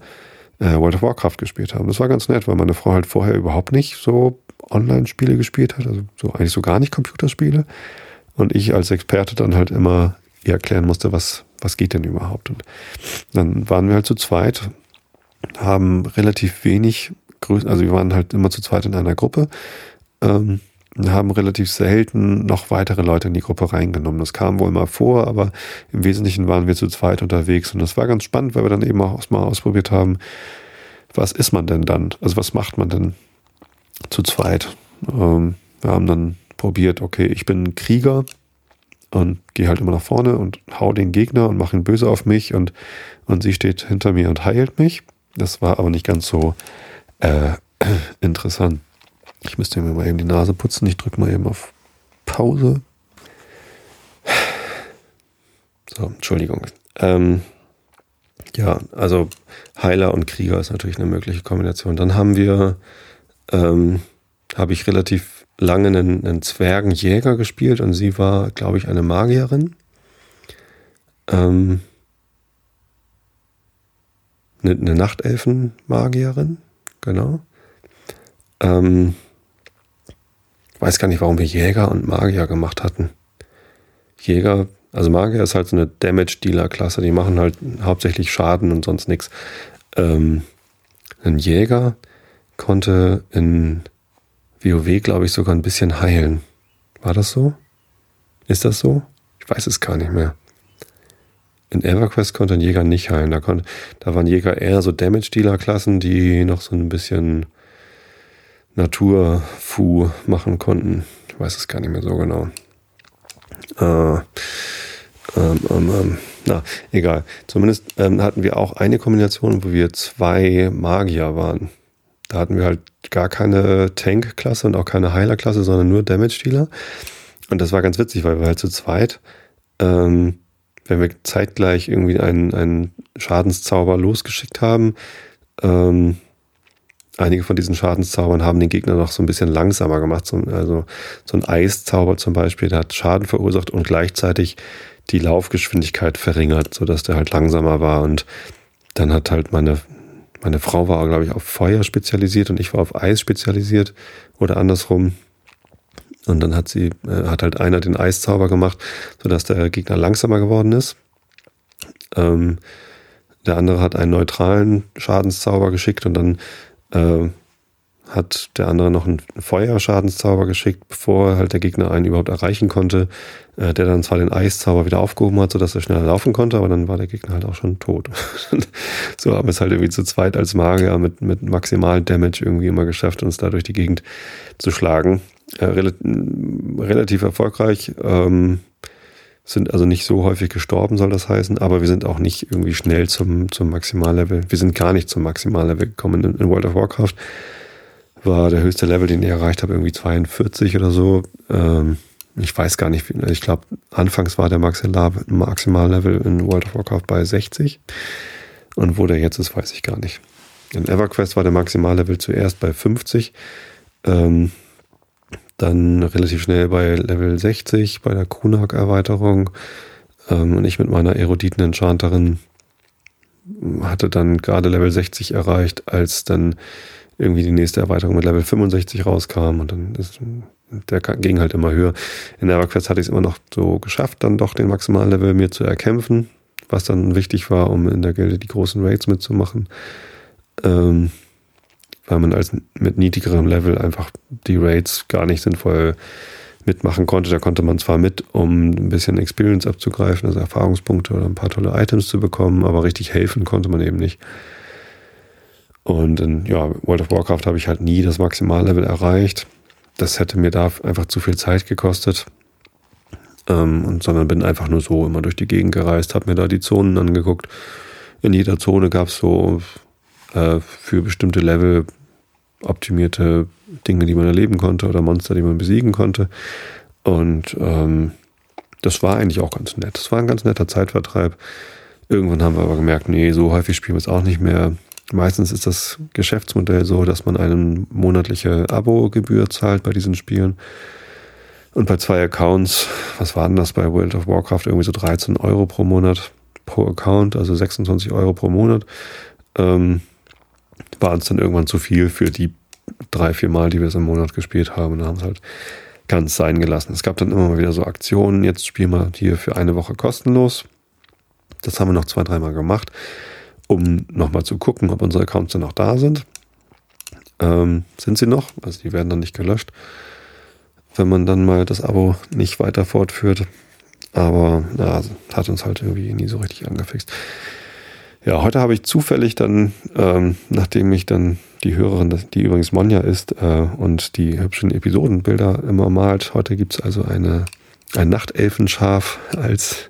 [SPEAKER 1] äh, World of Warcraft gespielt haben. Das war ganz nett, weil meine Frau halt vorher überhaupt nicht so Online-Spiele gespielt hat, also so eigentlich so gar nicht Computerspiele. Und ich als Experte dann halt immer ihr erklären musste, was, was geht denn überhaupt. Und dann waren wir halt zu zweit haben relativ wenig Größen, also wir waren halt immer zu zweit in einer Gruppe, ähm, haben relativ selten noch weitere Leute in die Gruppe reingenommen. Das kam wohl mal vor, aber im Wesentlichen waren wir zu zweit unterwegs und das war ganz spannend, weil wir dann eben auch mal ausprobiert haben, was ist man denn dann? Also was macht man denn zu zweit? Ähm, wir haben dann probiert, okay, ich bin Krieger, und gehe halt immer nach vorne und hau den Gegner und mache ihn böse auf mich und, und sie steht hinter mir und heilt mich. Das war aber nicht ganz so äh, [CLEARS THROAT] interessant. Ich müsste mir mal eben die Nase putzen. Ich drücke mal eben auf Pause. So, Entschuldigung. Ähm, ja, also Heiler und Krieger ist natürlich eine mögliche Kombination. Dann haben wir, ähm, habe ich relativ lange einen, einen Zwergenjäger gespielt und sie war, glaube ich, eine Magierin. Ähm, eine, eine Nachtelfen-Magierin, genau. Ähm, weiß gar nicht, warum wir Jäger und Magier gemacht hatten. Jäger, also Magier ist halt so eine Damage-Dealer-Klasse, die machen halt hauptsächlich Schaden und sonst nichts. Ähm, ein Jäger konnte in WoW, glaube ich, sogar ein bisschen heilen. War das so? Ist das so? Ich weiß es gar nicht mehr. In EverQuest konnte ein Jäger nicht heilen. Da, konnte, da waren Jäger eher so Damage-Dealer-Klassen, die noch so ein bisschen Natur-Fu machen konnten. Ich weiß es gar nicht mehr so genau. Äh, ähm, ähm, ähm, na, egal. Zumindest ähm, hatten wir auch eine Kombination, wo wir zwei Magier waren. Da hatten wir halt gar keine Tank-Klasse und auch keine Heiler-Klasse, sondern nur Damage-Dealer. Und das war ganz witzig, weil wir halt zu zweit ähm, wenn wir zeitgleich irgendwie einen, einen Schadenszauber losgeschickt haben, ähm, einige von diesen Schadenszaubern haben den Gegner noch so ein bisschen langsamer gemacht. So, also so ein Eiszauber zum Beispiel, der hat Schaden verursacht und gleichzeitig die Laufgeschwindigkeit verringert, sodass der halt langsamer war. Und dann hat halt meine, meine Frau war, glaube ich, auf Feuer spezialisiert und ich war auf Eis spezialisiert oder andersrum. Und dann hat sie, äh, hat halt einer den Eiszauber gemacht, sodass der Gegner langsamer geworden ist. Ähm, der andere hat einen neutralen Schadenszauber geschickt und dann äh, hat der andere noch einen Feuerschadenszauber geschickt, bevor halt der Gegner einen überhaupt erreichen konnte, äh, der dann zwar den Eiszauber wieder aufgehoben hat, sodass er schneller laufen konnte, aber dann war der Gegner halt auch schon tot. [LAUGHS] so haben wir es halt irgendwie zu zweit als Magier mit, mit maximalen Damage irgendwie immer geschafft, uns da durch die Gegend zu schlagen äh, relativ erfolgreich. Ähm, sind also nicht so häufig gestorben, soll das heißen, aber wir sind auch nicht irgendwie schnell zum, zum Maximallevel. Wir sind gar nicht zum Maximallevel gekommen in, in World of Warcraft. War der höchste Level, den ich erreicht habe, irgendwie 42 oder so. Ähm, ich weiß gar nicht, ich glaube, anfangs war der Maximallevel in World of Warcraft bei 60. Und wo der jetzt ist, weiß ich gar nicht. In EverQuest war der Maximallevel zuerst bei 50. Ähm, dann relativ schnell bei Level 60 bei der Kunak-Erweiterung. Ähm, und ich mit meiner eruditen Enchanterin hatte dann gerade Level 60 erreicht, als dann irgendwie die nächste Erweiterung mit Level 65 rauskam und dann ist der ging halt immer höher. In EverQuest hatte ich es immer noch so geschafft, dann doch den Maximallevel mir zu erkämpfen, was dann wichtig war, um in der Gilde die großen Raids mitzumachen. Ähm, weil man als mit niedrigerem Level einfach die Raids gar nicht sinnvoll mitmachen konnte. Da konnte man zwar mit, um ein bisschen Experience abzugreifen, also Erfahrungspunkte oder ein paar tolle Items zu bekommen, aber richtig helfen konnte man eben nicht. Und in ja, World of Warcraft habe ich halt nie das Maximallevel erreicht. Das hätte mir da einfach zu viel Zeit gekostet. Ähm, und sondern bin einfach nur so immer durch die Gegend gereist, habe mir da die Zonen angeguckt. In jeder Zone gab es so äh, für bestimmte Level optimierte Dinge, die man erleben konnte oder Monster, die man besiegen konnte. Und ähm, das war eigentlich auch ganz nett. Das war ein ganz netter Zeitvertreib. Irgendwann haben wir aber gemerkt, nee, so häufig spielen wir es auch nicht mehr. Meistens ist das Geschäftsmodell so, dass man eine monatliche Abo-Gebühr zahlt bei diesen Spielen. Und bei zwei Accounts, was war denn das bei World of Warcraft? Irgendwie so 13 Euro pro Monat pro Account, also 26 Euro pro Monat. Ähm, war uns dann irgendwann zu viel für die drei, vier Mal, die wir es im Monat gespielt haben. Und haben es halt ganz sein gelassen. Es gab dann immer mal wieder so Aktionen, jetzt spielen wir hier für eine Woche kostenlos. Das haben wir noch zwei, dreimal gemacht, um nochmal zu gucken, ob unsere Accounts dann noch da sind. Ähm, sind sie noch? Also die werden dann nicht gelöscht, wenn man dann mal das Abo nicht weiter fortführt. Aber na, hat uns halt irgendwie nie so richtig angefixt. Ja, heute habe ich zufällig dann, ähm, nachdem ich dann die Hörerin, die übrigens Monja ist äh, und die hübschen Episodenbilder immer malt, heute gibt es also eine ein Nachtelfenschaf als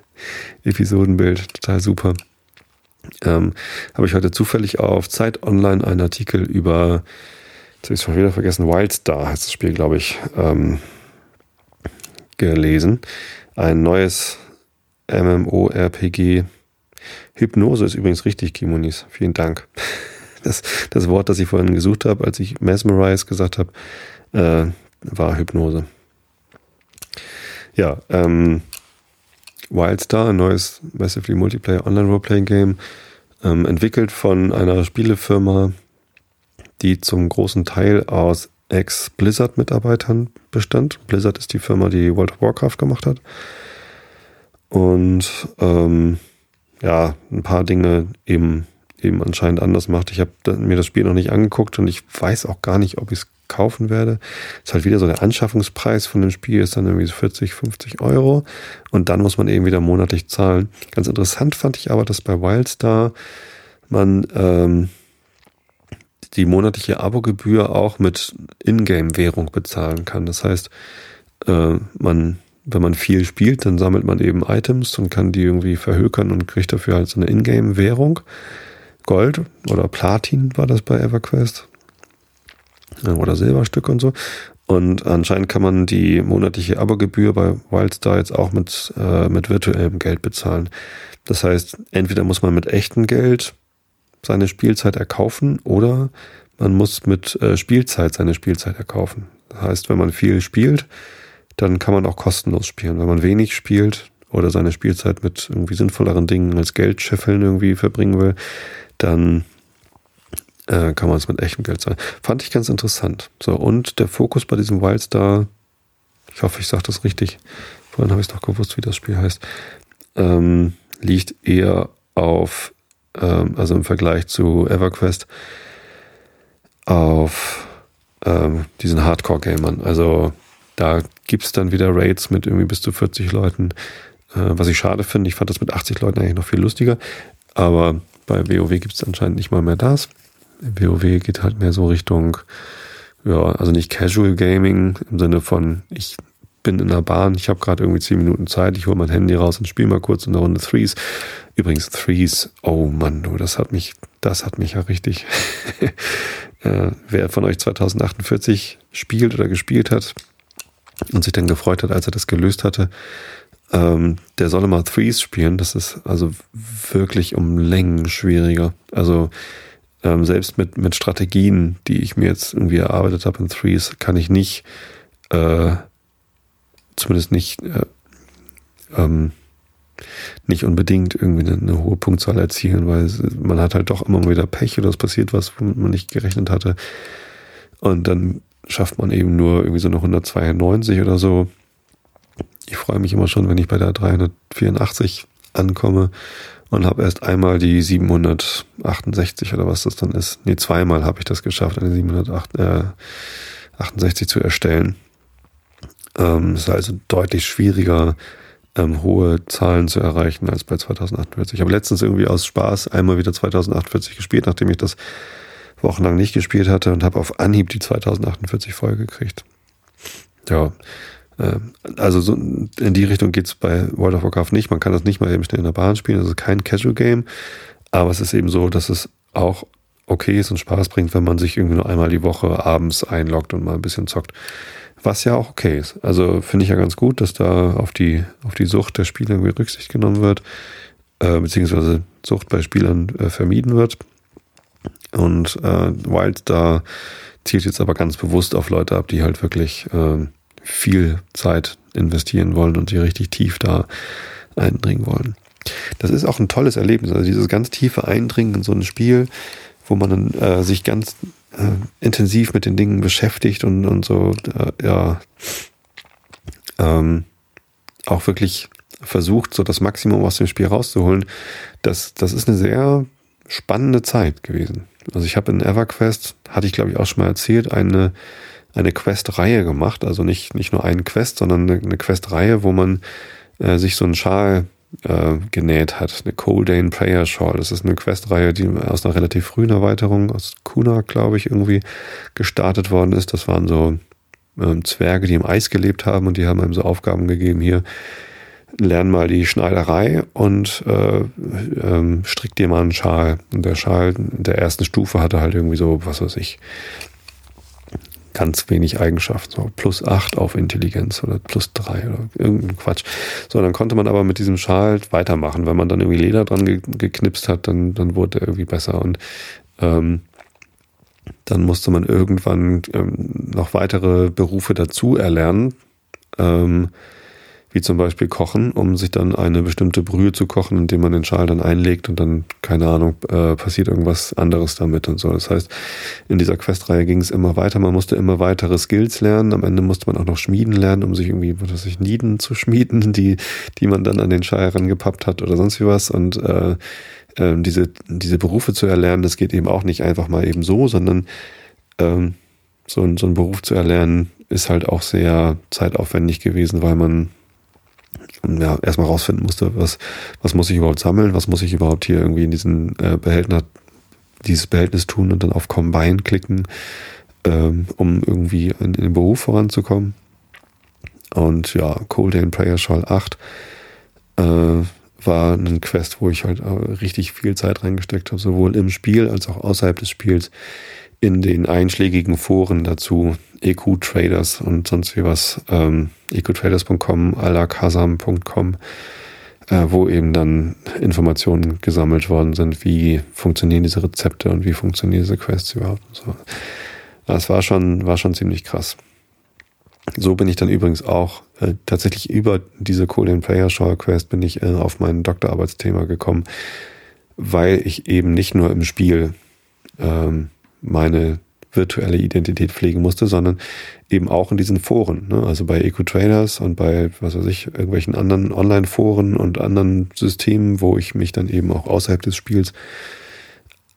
[SPEAKER 1] Episodenbild, total super. Ähm, habe ich heute zufällig auf Zeit Online einen Artikel über, jetzt habe ich es schon wieder vergessen, Wildstar heißt das Spiel, glaube ich, ähm, gelesen. Ein neues MMORPG. Hypnose ist übrigens richtig, Kimonis. Vielen Dank. [LAUGHS] Das, das Wort, das ich vorhin gesucht habe, als ich Mesmerize gesagt habe, äh, war Hypnose. Ja, ähm, Wildstar, ein neues Massively Multiplayer Online Roleplaying Game, ähm, entwickelt von einer Spielefirma, die zum großen Teil aus Ex-Blizzard-Mitarbeitern bestand. Blizzard ist die Firma, die World of Warcraft gemacht hat. Und ähm, ja, ein paar Dinge eben, eben anscheinend anders macht. Ich habe mir das Spiel noch nicht angeguckt und ich weiß auch gar nicht, ob ich es kaufen werde. Ist halt wieder so der Anschaffungspreis von dem Spiel ist dann irgendwie so 40, 50 Euro und dann muss man eben wieder monatlich zahlen. Ganz interessant fand ich aber, dass bei Wildstar man ähm, die monatliche Abogebühr auch mit Ingame-Währung bezahlen kann. Das heißt, äh, man wenn man viel spielt, dann sammelt man eben Items und kann die irgendwie verhökern und kriegt dafür halt so eine Ingame-Währung. Gold oder Platin war das bei EverQuest oder Silberstück und so. Und anscheinend kann man die monatliche Abogebühr bei Wildstar jetzt auch mit, äh, mit virtuellem Geld bezahlen. Das heißt, entweder muss man mit echtem Geld seine Spielzeit erkaufen oder man muss mit äh, Spielzeit seine Spielzeit erkaufen. Das heißt, wenn man viel spielt, dann kann man auch kostenlos spielen. Wenn man wenig spielt oder seine Spielzeit mit irgendwie sinnvolleren Dingen als Geldscheffeln irgendwie verbringen will, dann äh, kann man es mit echtem Geld zahlen. Fand ich ganz interessant. So, und der Fokus bei diesem Wildstar, ich hoffe, ich sage das richtig, vorhin habe ich es noch gewusst, wie das Spiel heißt, ähm, liegt eher auf, ähm, also im Vergleich zu EverQuest, auf ähm, diesen Hardcore-Gamern. Also da gibt es dann wieder Raids mit irgendwie bis zu 40 Leuten, äh, was ich schade finde. Ich fand das mit 80 Leuten eigentlich noch viel lustiger. Aber bei WoW gibt es anscheinend nicht mal mehr das. WoW geht halt mehr so Richtung, ja, also nicht Casual Gaming im Sinne von, ich bin in der Bahn, ich habe gerade irgendwie 10 Minuten Zeit, ich hole mein Handy raus und spiele mal kurz eine Runde Threes. Übrigens, Threes, oh Mann, du, das hat mich, das hat mich ja richtig. [LAUGHS] äh, wer von euch 2048 spielt oder gespielt hat und sich dann gefreut hat, als er das gelöst hatte, ähm, der solle mal Threes spielen. Das ist also wirklich um Längen schwieriger. Also ähm, selbst mit, mit Strategien, die ich mir jetzt irgendwie erarbeitet habe in Threes, kann ich nicht, äh, zumindest nicht, äh, ähm, nicht unbedingt irgendwie eine, eine, hohe Punktzahl erzielen, weil man hat halt doch immer wieder Pech oder es passiert was, womit man nicht gerechnet hatte. Und dann schafft man eben nur irgendwie so eine 192 oder so. Ich freue mich immer schon, wenn ich bei der 384 ankomme und habe erst einmal die 768 oder was das dann ist. Nee, zweimal habe ich das geschafft, eine 768 zu erstellen. Ähm, ist also deutlich schwieriger, ähm, hohe Zahlen zu erreichen als bei 2048. Ich habe letztens irgendwie aus Spaß einmal wieder 2048 gespielt, nachdem ich das wochenlang nicht gespielt hatte und habe auf Anhieb die 2048 voll gekriegt. Ja, also so in die Richtung geht's bei World of Warcraft nicht. Man kann das nicht mal eben schnell in der Bahn spielen. Das ist kein Casual Game. Aber es ist eben so, dass es auch okay ist und Spaß bringt, wenn man sich irgendwie nur einmal die Woche abends einloggt und mal ein bisschen zockt. Was ja auch okay ist. Also finde ich ja ganz gut, dass da auf die, auf die Sucht der Spieler Rücksicht genommen wird, äh, beziehungsweise Sucht bei Spielern äh, vermieden wird. Und äh, Wild da zielt jetzt aber ganz bewusst auf Leute ab, die halt wirklich äh, viel Zeit investieren wollen und die richtig tief da eindringen wollen. Das ist auch ein tolles Erlebnis. Also dieses ganz tiefe Eindringen in so ein Spiel, wo man dann äh, sich ganz äh, intensiv mit den Dingen beschäftigt und, und so, äh, ja, ähm, auch wirklich versucht, so das Maximum aus dem Spiel rauszuholen. Das, das ist eine sehr spannende Zeit gewesen. Also ich habe in EverQuest, hatte ich glaube ich auch schon mal erzählt, eine eine Quest-Reihe gemacht. Also nicht, nicht nur einen Quest, sondern eine, eine Quest-Reihe, wo man äh, sich so einen Schal äh, genäht hat. Eine Coldane Prayer Shawl. Das ist eine Quest-Reihe, die aus einer relativ frühen Erweiterung, aus Kuna, glaube ich, irgendwie gestartet worden ist. Das waren so ähm, Zwerge, die im Eis gelebt haben und die haben einem so Aufgaben gegeben, hier lern mal die Schneiderei und äh, ähm, strick dir mal einen Schal. Und der Schal der ersten Stufe hatte halt irgendwie so, was weiß ich, ganz wenig Eigenschaften, so plus acht auf Intelligenz oder plus drei oder irgendein Quatsch. So, dann konnte man aber mit diesem Schal weitermachen. Wenn man dann irgendwie Leder dran ge geknipst hat, dann, dann wurde er irgendwie besser. Und ähm, dann musste man irgendwann ähm, noch weitere Berufe dazu erlernen. Ähm, wie zum Beispiel Kochen, um sich dann eine bestimmte Brühe zu kochen, indem man den Schal dann einlegt und dann, keine Ahnung, äh, passiert irgendwas anderes damit und so. Das heißt, in dieser Questreihe ging es immer weiter, man musste immer weitere Skills lernen, am Ende musste man auch noch schmieden lernen, um sich irgendwie, was weiß ich, Nieden zu schmieden, [LAUGHS] die, die man dann an den Schal rangepappt hat oder sonst wie was. Und äh, äh, diese, diese Berufe zu erlernen, das geht eben auch nicht einfach mal eben so, sondern ähm, so, so einen Beruf zu erlernen, ist halt auch sehr zeitaufwendig gewesen, weil man ja, erstmal rausfinden musste, was, was muss ich überhaupt sammeln, was muss ich überhaupt hier irgendwie in diesen äh, Behältnis, dieses Behältnis tun und dann auf Combine klicken, ähm, um irgendwie in, in, den Beruf voranzukommen. Und ja, Cold Day Prayer Shawl 8 äh, war ein Quest, wo ich halt äh, richtig viel Zeit reingesteckt habe, sowohl im Spiel als auch außerhalb des Spiels in den einschlägigen Foren dazu, EQ-Traders und sonst wie was, ähm, eqtraders.com, alakasam.com, äh, wo eben dann Informationen gesammelt worden sind, wie funktionieren diese Rezepte und wie funktionieren diese Quests überhaupt. Und so. Das war schon, war schon ziemlich krass. So bin ich dann übrigens auch äh, tatsächlich über diese Cool Player Shower Quest bin ich äh, auf mein Doktorarbeitsthema gekommen, weil ich eben nicht nur im Spiel ähm, meine virtuelle Identität pflegen musste, sondern eben auch in diesen Foren. Ne? Also bei EcoTraders und bei, was weiß ich, irgendwelchen anderen Online-Foren und anderen Systemen, wo ich mich dann eben auch außerhalb des Spiels,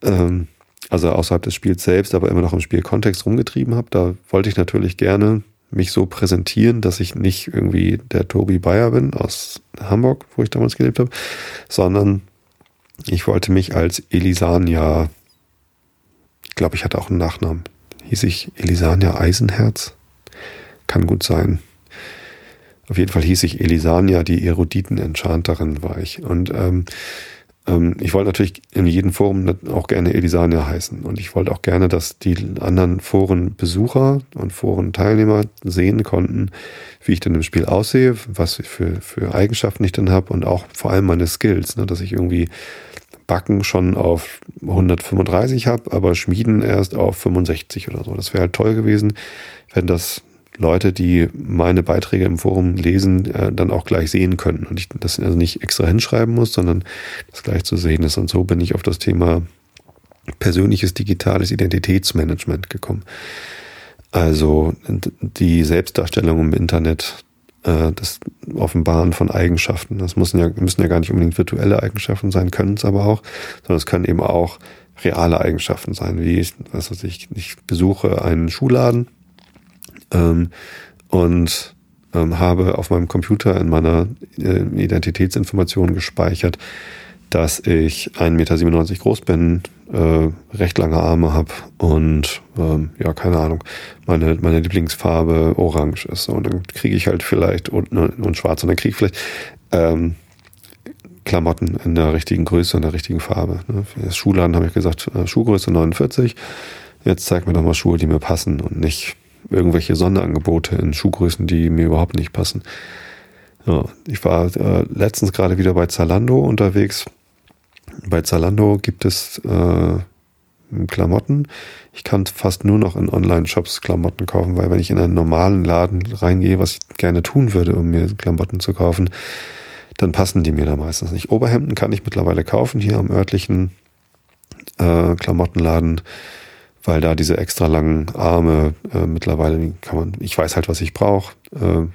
[SPEAKER 1] ähm, also außerhalb des Spiels selbst, aber immer noch im Spielkontext rumgetrieben habe. Da wollte ich natürlich gerne mich so präsentieren, dass ich nicht irgendwie der Tobi Bayer bin aus Hamburg, wo ich damals gelebt habe, sondern ich wollte mich als Elisania glaube, ich hatte auch einen Nachnamen. Hieß ich Elisania Eisenherz? Kann gut sein. Auf jeden Fall hieß ich Elisania, die Eruditen-Enchanterin war ich. Und ähm, ähm, ich wollte natürlich in jedem Forum auch gerne Elisania heißen. Und ich wollte auch gerne, dass die anderen Forenbesucher und Forenteilnehmer sehen konnten, wie ich denn im Spiel aussehe, was für, für Eigenschaften ich denn habe und auch vor allem meine Skills, ne, dass ich irgendwie Backen schon auf 135 habe, aber Schmieden erst auf 65 oder so. Das wäre halt toll gewesen, wenn das Leute, die meine Beiträge im Forum lesen, äh, dann auch gleich sehen können und ich das also nicht extra hinschreiben muss, sondern das gleich zu sehen ist. Und so bin ich auf das Thema persönliches digitales Identitätsmanagement gekommen. Also die Selbstdarstellung im Internet äh, das Offenbaren von Eigenschaften. Das müssen ja, müssen ja gar nicht unbedingt virtuelle Eigenschaften sein, können es aber auch, sondern es können eben auch reale Eigenschaften sein, wie was weiß ich, ich besuche einen Schuhladen ähm, und ähm, habe auf meinem Computer in meiner äh, Identitätsinformation gespeichert, dass ich 1,97 Meter groß bin, äh, recht lange Arme habe und ähm, ja, keine Ahnung, meine, meine Lieblingsfarbe orange ist. Und dann kriege ich halt vielleicht und, und schwarz und dann kriege ich vielleicht ähm, Klamotten in der richtigen Größe, in der richtigen Farbe. Ne? Für das Schuhladen habe ich gesagt, äh, Schuhgröße 49. Jetzt zeig mir doch mal Schuhe, die mir passen und nicht irgendwelche Sonderangebote in Schuhgrößen, die mir überhaupt nicht passen. Ja, ich war äh, letztens gerade wieder bei Zalando unterwegs bei Zalando gibt es äh, Klamotten. Ich kann fast nur noch in Online-Shops Klamotten kaufen, weil wenn ich in einen normalen Laden reingehe, was ich gerne tun würde, um mir Klamotten zu kaufen, dann passen die mir da meistens nicht. Oberhemden kann ich mittlerweile kaufen hier am örtlichen äh, Klamottenladen, weil da diese extra langen Arme äh, mittlerweile kann man, ich weiß halt, was ich brauche. Äh,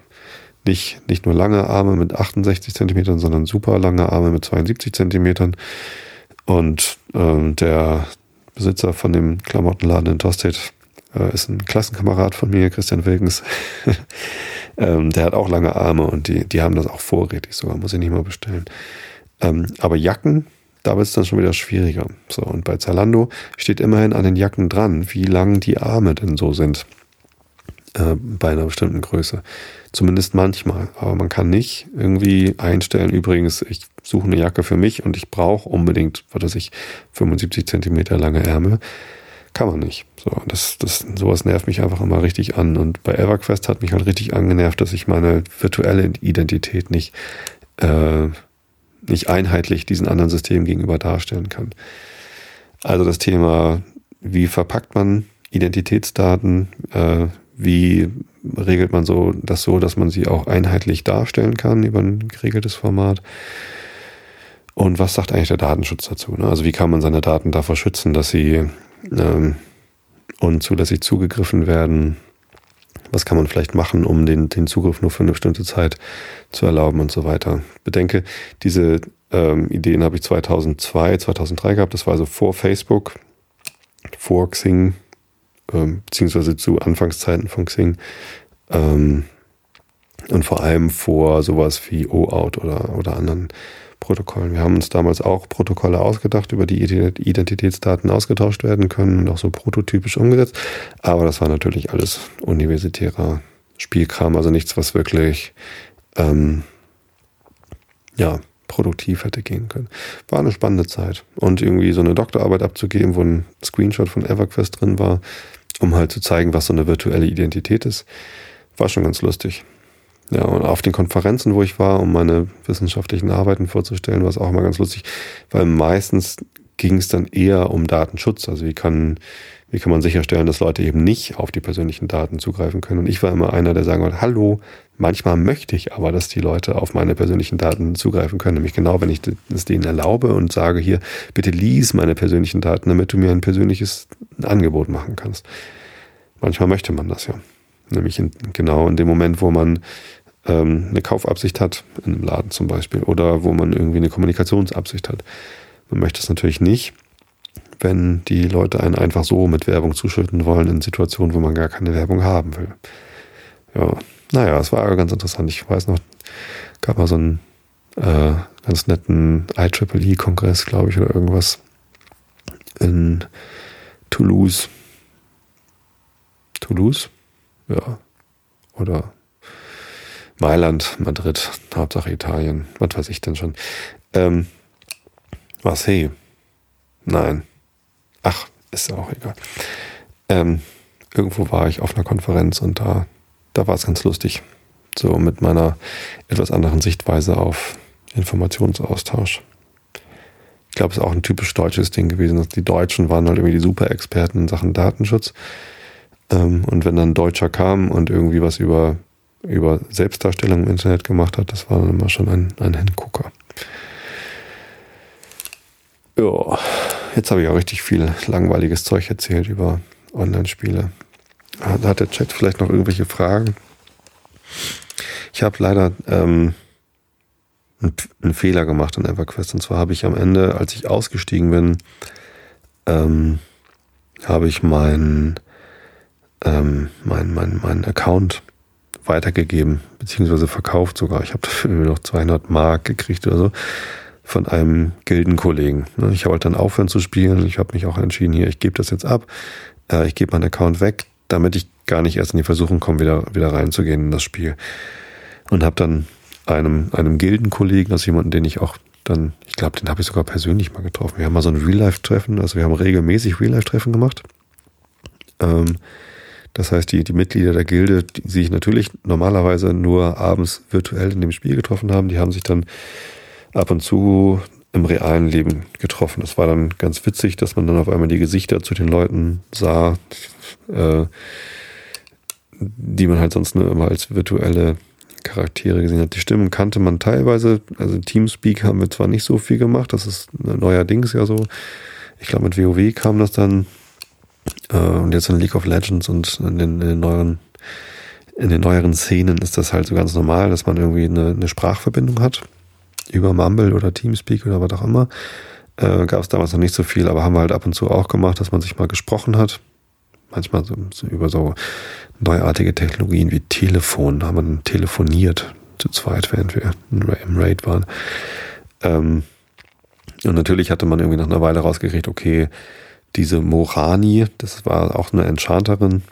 [SPEAKER 1] nicht, nicht nur lange Arme mit 68 Zentimetern, sondern super lange Arme mit 72 Zentimetern. Und ähm, der Besitzer von dem Klamottenladen in Tostedt äh, ist ein Klassenkamerad von mir, Christian Wilkens. [LAUGHS] ähm, der hat auch lange Arme und die, die haben das auch vorrätig sogar, muss ich nicht mal bestellen. Ähm, aber Jacken, da wird es dann schon wieder schwieriger. So, und bei Zalando steht immerhin an den Jacken dran, wie lang die Arme denn so sind. äh, bei einer bestimmten Größe. Zumindest manchmal. Aber man kann nicht irgendwie einstellen, übrigens, ich suche eine Jacke für mich und ich brauche unbedingt, was weiß ich, 75 Zentimeter lange Ärmel. Kann man nicht. So, das, das, sowas nervt mich einfach immer richtig an. Und bei EverQuest hat mich halt richtig angenervt, dass ich meine virtuelle Identität nicht, äh, nicht einheitlich diesen anderen Systemen gegenüber darstellen kann. Also das Thema, wie verpackt man Identitätsdaten, äh, wie regelt man so das so, dass man sie auch einheitlich darstellen kann über ein geregeltes Format? Und was sagt eigentlich der Datenschutz dazu? Ne? Also wie kann man seine Daten davor schützen, dass sie ähm, unzulässig zugegriffen werden? Was kann man vielleicht machen, um den, den Zugriff nur für eine bestimmte Zeit zu erlauben und so weiter? Bedenke, diese ähm, Ideen habe ich 2002, 2003 gehabt. Das war also vor Facebook, vor Xing, ähm, beziehungsweise zu Anfangszeiten von Xing. Ähm, und vor allem vor sowas wie OAuth oder, oder anderen Protokollen. Wir haben uns damals auch Protokolle ausgedacht, über die Identitätsdaten ausgetauscht werden können und auch so prototypisch umgesetzt. Aber das war natürlich alles universitärer Spielkram, also nichts, was wirklich ähm, ja, produktiv hätte gehen können. War eine spannende Zeit. Und irgendwie so eine Doktorarbeit abzugeben, wo ein Screenshot von EverQuest drin war, um halt zu zeigen, was so eine virtuelle Identität ist, war schon ganz lustig. Ja, und auf den Konferenzen, wo ich war, um meine wissenschaftlichen Arbeiten vorzustellen, war es auch immer ganz lustig, weil meistens ging es dann eher um Datenschutz. Also wie kann, wie kann man sicherstellen, dass Leute eben nicht auf die persönlichen Daten zugreifen können. Und ich war immer einer, der sagen wollte, hallo, manchmal möchte ich aber, dass die Leute auf meine persönlichen Daten zugreifen können. Nämlich genau, wenn ich es denen erlaube und sage, hier, bitte lies meine persönlichen Daten, damit du mir ein persönliches Angebot machen kannst. Manchmal möchte man das ja. Nämlich in, genau in dem Moment, wo man ähm, eine Kaufabsicht hat, in einem Laden zum Beispiel, oder wo man irgendwie eine Kommunikationsabsicht hat. Man möchte es natürlich nicht, wenn die Leute einen einfach so mit Werbung zuschütten wollen in Situationen, wo man gar keine Werbung haben will. Ja, naja, es war ganz interessant. Ich weiß noch, gab mal so einen äh, ganz netten IEEE-Kongress, glaube ich, oder irgendwas in Toulouse. Toulouse? Ja. Oder Mailand, Madrid, Hauptsache Italien, was weiß ich denn schon. Ähm, Marseille. Nein. Ach, ist auch egal. Ähm, irgendwo war ich auf einer Konferenz und da, da war es ganz lustig. So mit meiner etwas anderen Sichtweise auf Informationsaustausch. Ich glaube, es ist auch ein typisch deutsches Ding gewesen. Die Deutschen waren halt irgendwie die Super-Experten in Sachen Datenschutz. Ähm, und wenn dann ein Deutscher kam und irgendwie was über über Selbstdarstellung im Internet gemacht hat, das war dann immer schon ein, ein Hingucker. Ja, jetzt habe ich auch richtig viel langweiliges Zeug erzählt über Online-Spiele. Hat der Chat vielleicht noch irgendwelche Fragen? Ich habe leider ähm, einen, Fehler gemacht in EverQuest. Und zwar habe ich am Ende, als ich ausgestiegen bin, ähm, habe ich meinen ähm, mein, mein, mein Account weitergegeben, beziehungsweise verkauft sogar. Ich habe dafür noch 200 Mark gekriegt oder so von einem Gildenkollegen. Ne, ich wollte dann aufhören zu spielen. Ich habe mich auch entschieden, hier, ich gebe das jetzt ab. Äh, ich gebe meinen Account weg, damit ich gar nicht erst in die Versuchung komme, wieder, wieder reinzugehen in das Spiel. Und habe dann einem, einem Gildenkollegen, also jemanden, den ich auch dann, ich glaube, den habe ich sogar persönlich mal getroffen. Wir haben mal so ein Real-Life-Treffen, also wir haben regelmäßig Real-Life-Treffen gemacht. Ähm, das heißt, die, die Mitglieder der Gilde, die sich natürlich normalerweise nur abends virtuell in dem Spiel getroffen haben, die haben sich dann ab und zu im realen Leben getroffen. Das war dann ganz witzig, dass man dann auf einmal die Gesichter zu den Leuten sah, äh, die man halt sonst nur immer als virtuelle Charaktere gesehen hat. Die Stimmen kannte man teilweise. Also Teamspeak haben wir zwar nicht so viel gemacht, das ist neuerdings ja so. Ich glaube, mit WoW kam das dann äh, und jetzt in League of Legends und in den, in den neueren in den neueren Szenen ist das halt so ganz normal, dass man irgendwie eine, eine Sprachverbindung hat über Mumble oder Teamspeak oder was auch immer. Äh, Gab es damals noch nicht so viel, aber haben wir halt ab und zu auch gemacht, dass man sich mal gesprochen hat. Manchmal so, so über so neuartige Technologien wie Telefon, haben wir dann telefoniert zu zweit, während wir im Raid waren. Ähm, und natürlich hatte man irgendwie nach einer Weile rausgekriegt, okay, diese Morani, das war auch eine Enchanterin,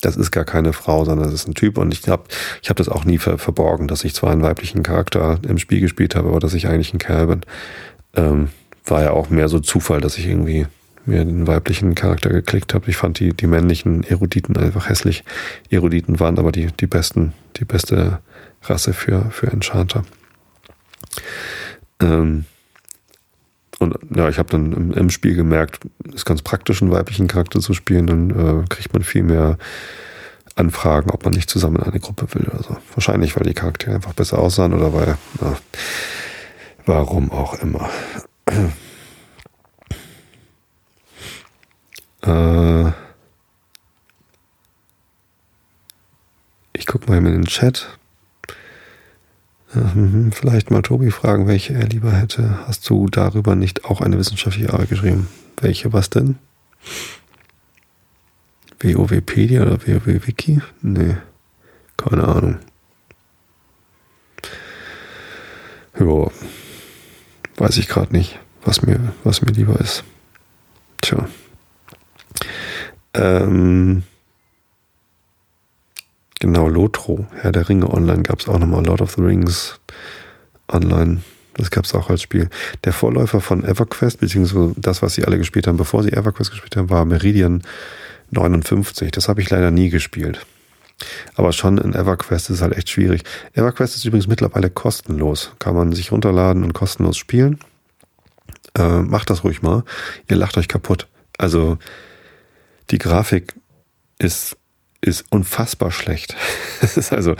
[SPEAKER 1] das ist gar keine Frau, sondern das ist ein Typ. Und ich habe ich hab das auch nie ver verborgen, dass ich zwar einen weiblichen Charakter im Spiel gespielt habe, aber dass ich eigentlich ein Kerl bin. Ähm, war ja auch mehr so Zufall, dass ich irgendwie mir den weiblichen Charakter geklickt habe. Ich fand die, die männlichen Eruditen einfach hässlich. Eruditen waren aber die, die besten, die beste Rasse für, für Enchanter. Ähm, und ja, ich habe dann im, im, Spiel gemerkt, ist ganz praktisch, einen weiblichen Charakter zu spielen, dann äh, kriegt man viel mehr Anfragen, ob man nicht zusammen in eine Gruppe will oder so. Wahrscheinlich, weil die Charaktere einfach besser aussahen oder weil, na, warum auch immer. [CLEARS THROAT] äh, ich guck mal in den Chat. Mhm, vielleicht mal Tobi fragen, welche er lieber hätte. Hast du darüber nicht auch eine wissenschaftliche Arbeit geschrieben? Welche, was denn? WoWpedia oder WoWWiki? Nee, keine Ahnung. Ja, weiß ich gerade nicht, was mir, was mir lieber ist. Tja. Ähm, Genau, Lotro, Herr der Ringe online gab es auch nochmal, Lord of the Rings online. Das gab es auch als Spiel. Der Vorläufer von EverQuest, beziehungsweise das, was sie alle gespielt haben, bevor sie EverQuest gespielt haben, war Meridian 59. Das habe ich leider nie gespielt. Aber schon in EverQuest ist halt echt schwierig. EverQuest ist übrigens mittlerweile kostenlos. Kann man sich runterladen und kostenlos spielen. Äh, macht das ruhig mal. Ihr lacht euch kaputt. Also die Grafik ist ist unfassbar schlecht. [LAUGHS] Das ist also,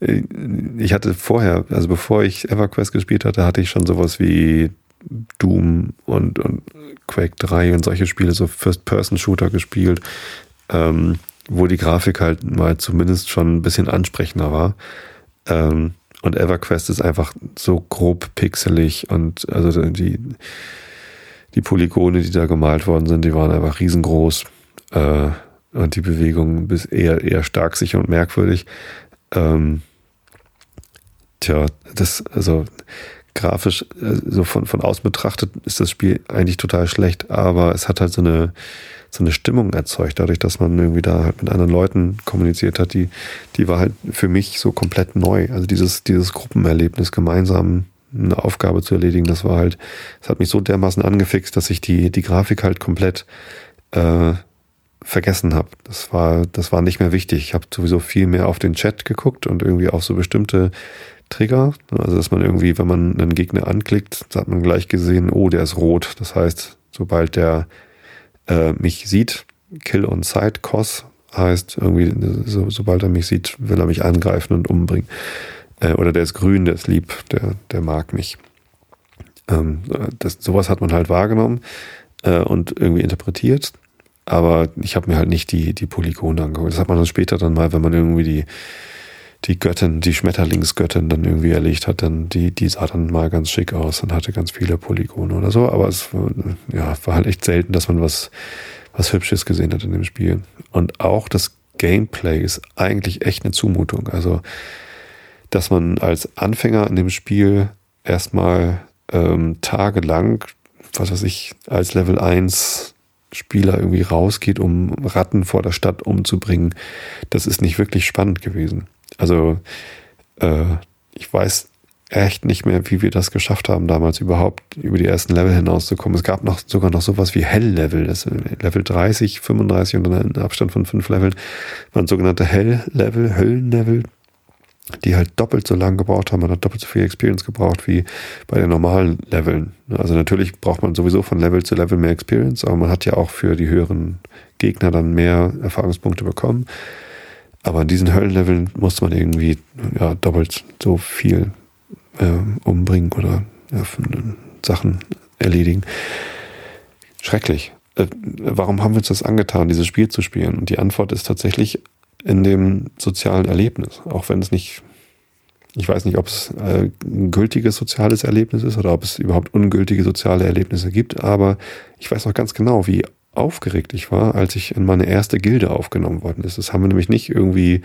[SPEAKER 1] ich hatte vorher, also bevor ich EverQuest gespielt hatte, hatte ich schon sowas wie Doom und, und Quake 3 und solche Spiele, so First-Person-Shooter gespielt, ähm, wo die Grafik halt mal zumindest schon ein bisschen ansprechender war. Ähm, und EverQuest ist einfach so grob pixelig und also die, die Polygone, die da gemalt worden sind, die waren einfach riesengroß. Äh, und die Bewegung ist eher, eher stark sicher und merkwürdig. Ähm, tja, das, also grafisch, äh, so von, von außen betrachtet, ist das Spiel eigentlich total schlecht, aber es hat halt so eine, so eine Stimmung erzeugt, dadurch, dass man irgendwie da halt mit anderen Leuten kommuniziert hat, die, die war halt für mich so komplett neu. Also dieses, dieses Gruppenerlebnis, gemeinsam eine Aufgabe zu erledigen, das war halt, es hat mich so dermaßen angefixt, dass ich die, die Grafik halt komplett äh, vergessen habe. Das war, das war nicht mehr wichtig. Ich habe sowieso viel mehr auf den Chat geguckt und irgendwie auch so bestimmte Trigger. Also dass man irgendwie, wenn man einen Gegner anklickt, hat man gleich gesehen, oh, der ist rot. Das heißt, sobald der äh, mich sieht, Kill on Sight, COS heißt irgendwie, so, sobald er mich sieht, will er mich angreifen und umbringen. Äh, oder der ist grün, der ist lieb, der, der mag mich. Ähm, das, sowas hat man halt wahrgenommen äh, und irgendwie interpretiert. Aber ich habe mir halt nicht die, die Polygone angeguckt. Das hat man dann später dann mal, wenn man irgendwie die, die Göttin, die Schmetterlingsgöttin dann irgendwie erlegt hat, dann die, die sah dann mal ganz schick aus und hatte ganz viele Polygone oder so. Aber es ja, war halt echt selten, dass man was, was Hübsches gesehen hat in dem Spiel. Und auch das Gameplay ist eigentlich echt eine Zumutung. Also, dass man als Anfänger in dem Spiel erstmal ähm, tagelang, was weiß ich, als Level 1 Spieler irgendwie rausgeht, um Ratten vor der Stadt umzubringen, das ist nicht wirklich spannend gewesen. Also äh, ich weiß echt nicht mehr, wie wir das geschafft haben, damals überhaupt über die ersten Level hinauszukommen. Es gab noch sogar noch sowas wie Hell-Level, das Level 30, 35 und dann einen Abstand von fünf Leveln waren sogenannte Hell-Level, Höllen-Level, die halt doppelt so lang gebraucht haben, man hat doppelt so viel Experience gebraucht wie bei den normalen Leveln. Also natürlich braucht man sowieso von Level zu Level mehr Experience, aber man hat ja auch für die höheren Gegner dann mehr Erfahrungspunkte bekommen. Aber in diesen Höllenleveln musste man irgendwie ja, doppelt so viel äh, umbringen oder ja, Sachen erledigen. Schrecklich. Äh, warum haben wir uns das angetan, dieses Spiel zu spielen? Und die Antwort ist tatsächlich in dem sozialen Erlebnis. Auch wenn es nicht, ich weiß nicht, ob es äh, ein gültiges soziales Erlebnis ist oder ob es überhaupt ungültige soziale Erlebnisse gibt, aber ich weiß noch ganz genau, wie aufgeregt ich war, als ich in meine erste Gilde aufgenommen worden ist. Das haben wir nämlich nicht irgendwie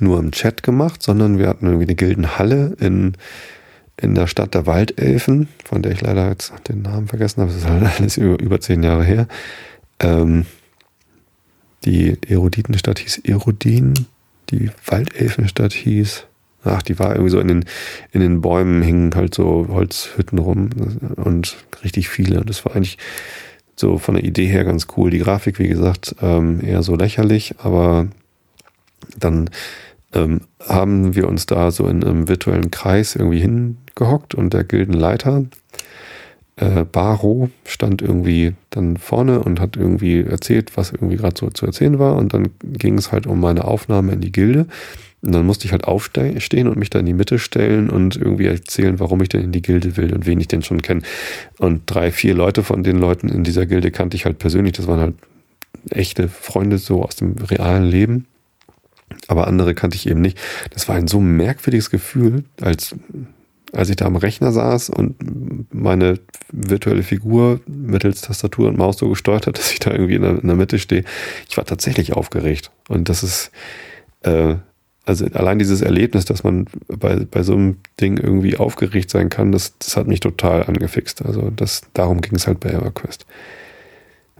[SPEAKER 1] nur im Chat gemacht, sondern wir hatten irgendwie eine Gildenhalle in, in der Stadt der Waldelfen, von der ich leider jetzt den Namen vergessen habe, das ist halt [LAUGHS] alles über, über zehn Jahre her. Ähm, Die Eruditenstadt hieß Erodin, die Waldelfenstadt hieß, ach, die war irgendwie so in den, in den Bäumen hingen halt so Holzhütten rum und richtig viele. Das war eigentlich so von der Idee her ganz cool. Die Grafik, wie gesagt, ähm, eher so lächerlich, aber dann ähm, haben wir uns da so in einem virtuellen Kreis irgendwie hingehockt und der Gildenleiter, äh, Baro, stand irgendwie dann vorne und hat irgendwie erzählt, was irgendwie gerade so zu erzählen war. Und dann ging es halt um meine Aufnahme in die Gilde. Und dann musste ich halt aufstehen und mich da in die Mitte stellen und irgendwie erzählen, warum ich denn in die Gilde will und wen ich denn schon kenne. Und drei, vier Leute von den Leuten in dieser Gilde kannte ich halt persönlich. Das waren halt echte Freunde so aus dem realen Leben. Aber andere kannte ich eben nicht. Das war ein so merkwürdiges Gefühl, als, als ich da am Rechner saß und meine virtuelle Figur mittels Tastatur und Maus so gesteuert hat, [LAUGHS] dass ich da irgendwie in der, in der Mitte stehe. Ich war tatsächlich aufgeregt. Und das ist, äh, also allein dieses Erlebnis, dass man bei, bei so einem Ding irgendwie aufgeregt sein kann, das, das hat mich total angefixt. Also das, darum ging es halt bei EverQuest.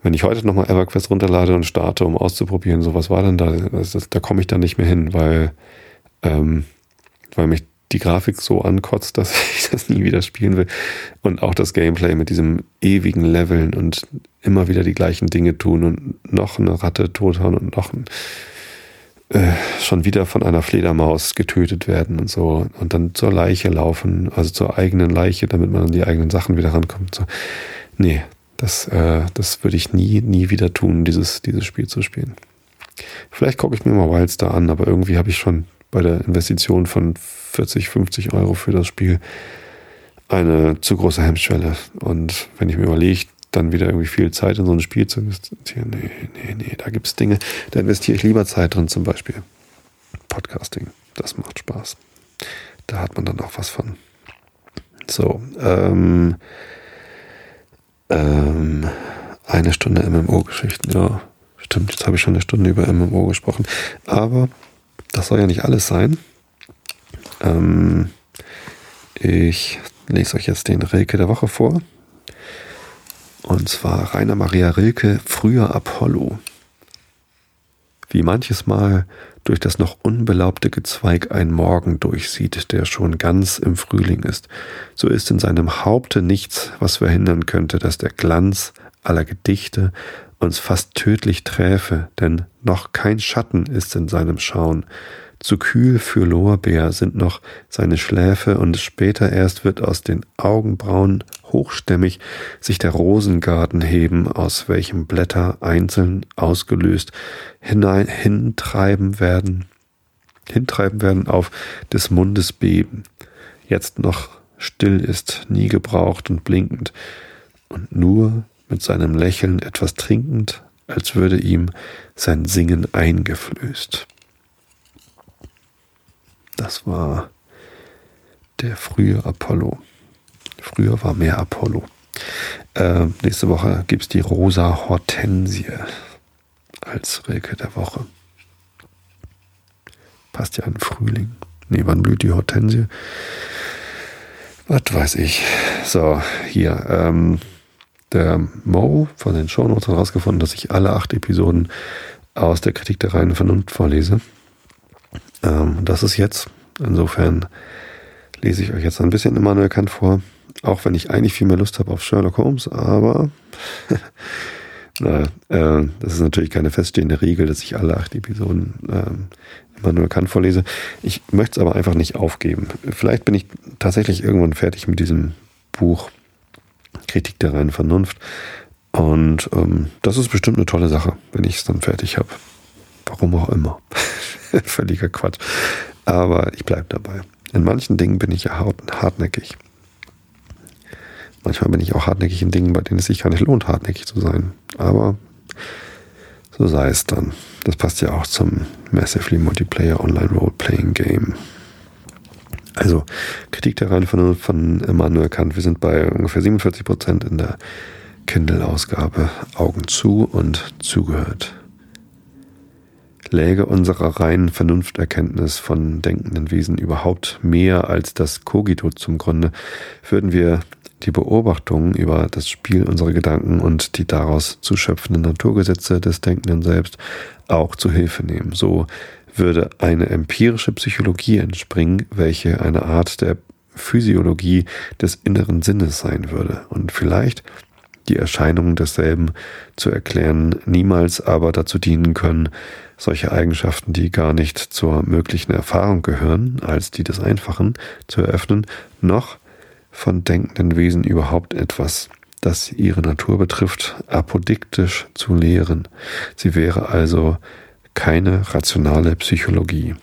[SPEAKER 1] Wenn ich heute nochmal EverQuest runterlade und starte, um auszuprobieren, so was war denn da, das, das, da komme ich dann nicht mehr hin, weil, ähm, weil mich die Grafik so ankotzt, [LAUGHS] dass ich das nie wieder spielen will. Und auch das Gameplay mit diesem ewigen Leveln und immer wieder die gleichen Dinge tun und noch eine Ratte tothauen und noch ein äh, schon wieder von einer Fledermaus getötet werden und so und dann zur Leiche laufen, also zur eigenen Leiche, damit man an die eigenen Sachen wieder rankommt. So. Nee, das, äh, das würde ich nie, nie wieder tun, dieses, dieses Spiel zu spielen. Vielleicht gucke ich mir mal Wildstar an, aber irgendwie habe ich schon bei der Investition von 40, 50 Euro für das Spiel eine zu große Hemmschwelle. Und wenn ich mir überlege, dann wieder irgendwie viel Zeit in so ein Spiel zu investieren. Nee, nee, nee, da gibt es Dinge, da investiere ich lieber Zeit drin, zum Beispiel Podcasting. Das macht Spaß. Da hat man dann auch was von. So, ähm, ähm, eine Stunde MMO-Geschichten, ja. Stimmt, jetzt habe ich schon eine Stunde über MMO gesprochen. Aber das soll ja nicht alles sein. Ähm, ich lese euch jetzt den Rilke der Woche vor. Und zwar Rainer Maria Rilke, früher Apollo. Wie manches Mal durch das noch unbelaubte Gezweig ein Morgen durchsieht, der schon ganz im Frühling ist, so ist in seinem Haupte nichts, was verhindern könnte, dass der Glanz aller Gedichte uns fast tödlich träfe, denn noch kein Schatten ist in seinem Schauen, zu kühl für Lorbeer sind noch seine Schläfe und später erst wird aus den Augenbrauen hochstämmig sich der Rosengarten heben, aus welchem Blätter einzeln ausgelöst hinein, hintreiben werden, hintreiben werden auf des Mundes Beben. Jetzt noch still ist, nie gebraucht und blinkend und nur mit seinem Lächeln etwas trinkend, als würde ihm sein Singen eingeflößt. Das war der frühe Apollo. Früher war mehr Apollo. Äh, nächste Woche gibt es die rosa Hortensie als Rilke der Woche. Passt ja an Frühling. Nee, wann blüht die Hortensie? Was weiß ich. So, hier. Ähm, der Mo von den Shownotes herausgefunden, dass ich alle acht Episoden aus der Kritik der reinen Vernunft vorlese. Ähm, das ist jetzt. Insofern lese ich euch jetzt ein bisschen Immanuel Kant vor, auch wenn ich eigentlich viel mehr Lust habe auf Sherlock Holmes, aber [LAUGHS] na, äh, das ist natürlich keine feststehende Regel, dass ich alle acht Episoden äh, Immanuel Kant vorlese. Ich möchte es aber einfach nicht aufgeben. Vielleicht bin ich tatsächlich irgendwann fertig mit diesem Buch Kritik der reinen Vernunft. Und ähm, das ist bestimmt eine tolle Sache, wenn ich es dann fertig habe. Warum auch immer. [LAUGHS] Völliger Quatsch. Aber ich bleibe dabei. In manchen Dingen bin ich ja hartnäckig. Manchmal bin ich auch hartnäckig in Dingen, bei denen es sich gar nicht lohnt, hartnäckig zu sein. Aber so sei es dann. Das passt ja auch zum Massively Multiplayer Online Role-Playing Game. Also, Kritik der Reihenfolge von Immanuel Kant. Wir sind bei ungefähr 47 Prozent in der Kindle-Ausgabe. Augen zu und zugehört. läge unserer reinen Vernunfterkenntnis von denkenden Wesen überhaupt mehr als das Cogito zum Grunde, würden wir die Beobachtungen über das Spiel unserer Gedanken und die daraus zu schöpfenden Naturgesetze des Denkenden selbst auch zu Hilfe nehmen. So würde eine empirische Psychologie entspringen, welche eine Art der Physiologie des inneren Sinnes sein würde und vielleicht die Erscheinungen desselben zu erklären, niemals aber dazu dienen können, solche Eigenschaften, die gar nicht zur möglichen Erfahrung gehören, als die des Einfachen, zu eröffnen, noch von denkenden Wesen überhaupt etwas, das ihre Natur betrifft, apodiktisch zu lehren. Sie wäre also keine rationale Psychologie.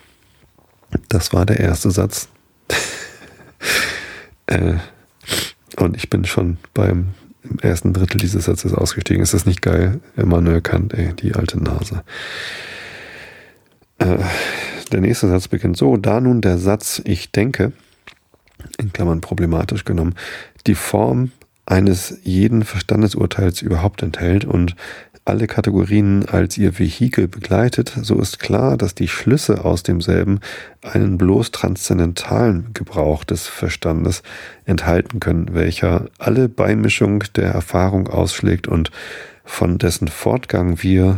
[SPEAKER 1] Das war der erste Satz. [LAUGHS] äh, und ich bin schon beim ersten Drittel dieses Satzes ausgestiegen. Ist das nicht geil? Immanuel Kant, ey, die alte Nase. Äh, der nächste Satz beginnt so, da nun der Satz ich denke, in Klammern problematisch genommen, die Form eines jeden Verstandesurteils überhaupt enthält und alle Kategorien als ihr Vehikel begleitet, so ist klar, dass die Schlüsse aus demselben einen bloß transzendentalen Gebrauch des Verstandes enthalten können, welcher alle Beimischung der Erfahrung ausschlägt und von dessen Fortgang wir,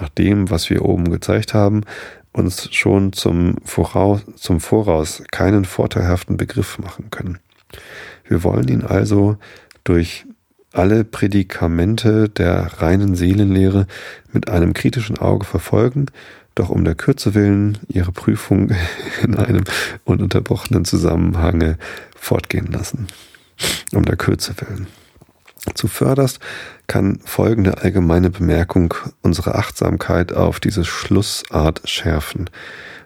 [SPEAKER 1] nach dem, was wir oben gezeigt haben, uns schon zum Voraus, zum Voraus keinen vorteilhaften Begriff machen können. Wir wollen ihn also durch alle Prädikamente der reinen Seelenlehre mit einem kritischen Auge verfolgen, doch um der Kürze willen ihre Prüfung [LAUGHS] in einem ununterbrochenen Zusammenhange fortgehen lassen. Um der Kürze willen. Zuvörderst kann folgende allgemeine Bemerkung unsere Achtsamkeit auf diese Schlussart schärfen.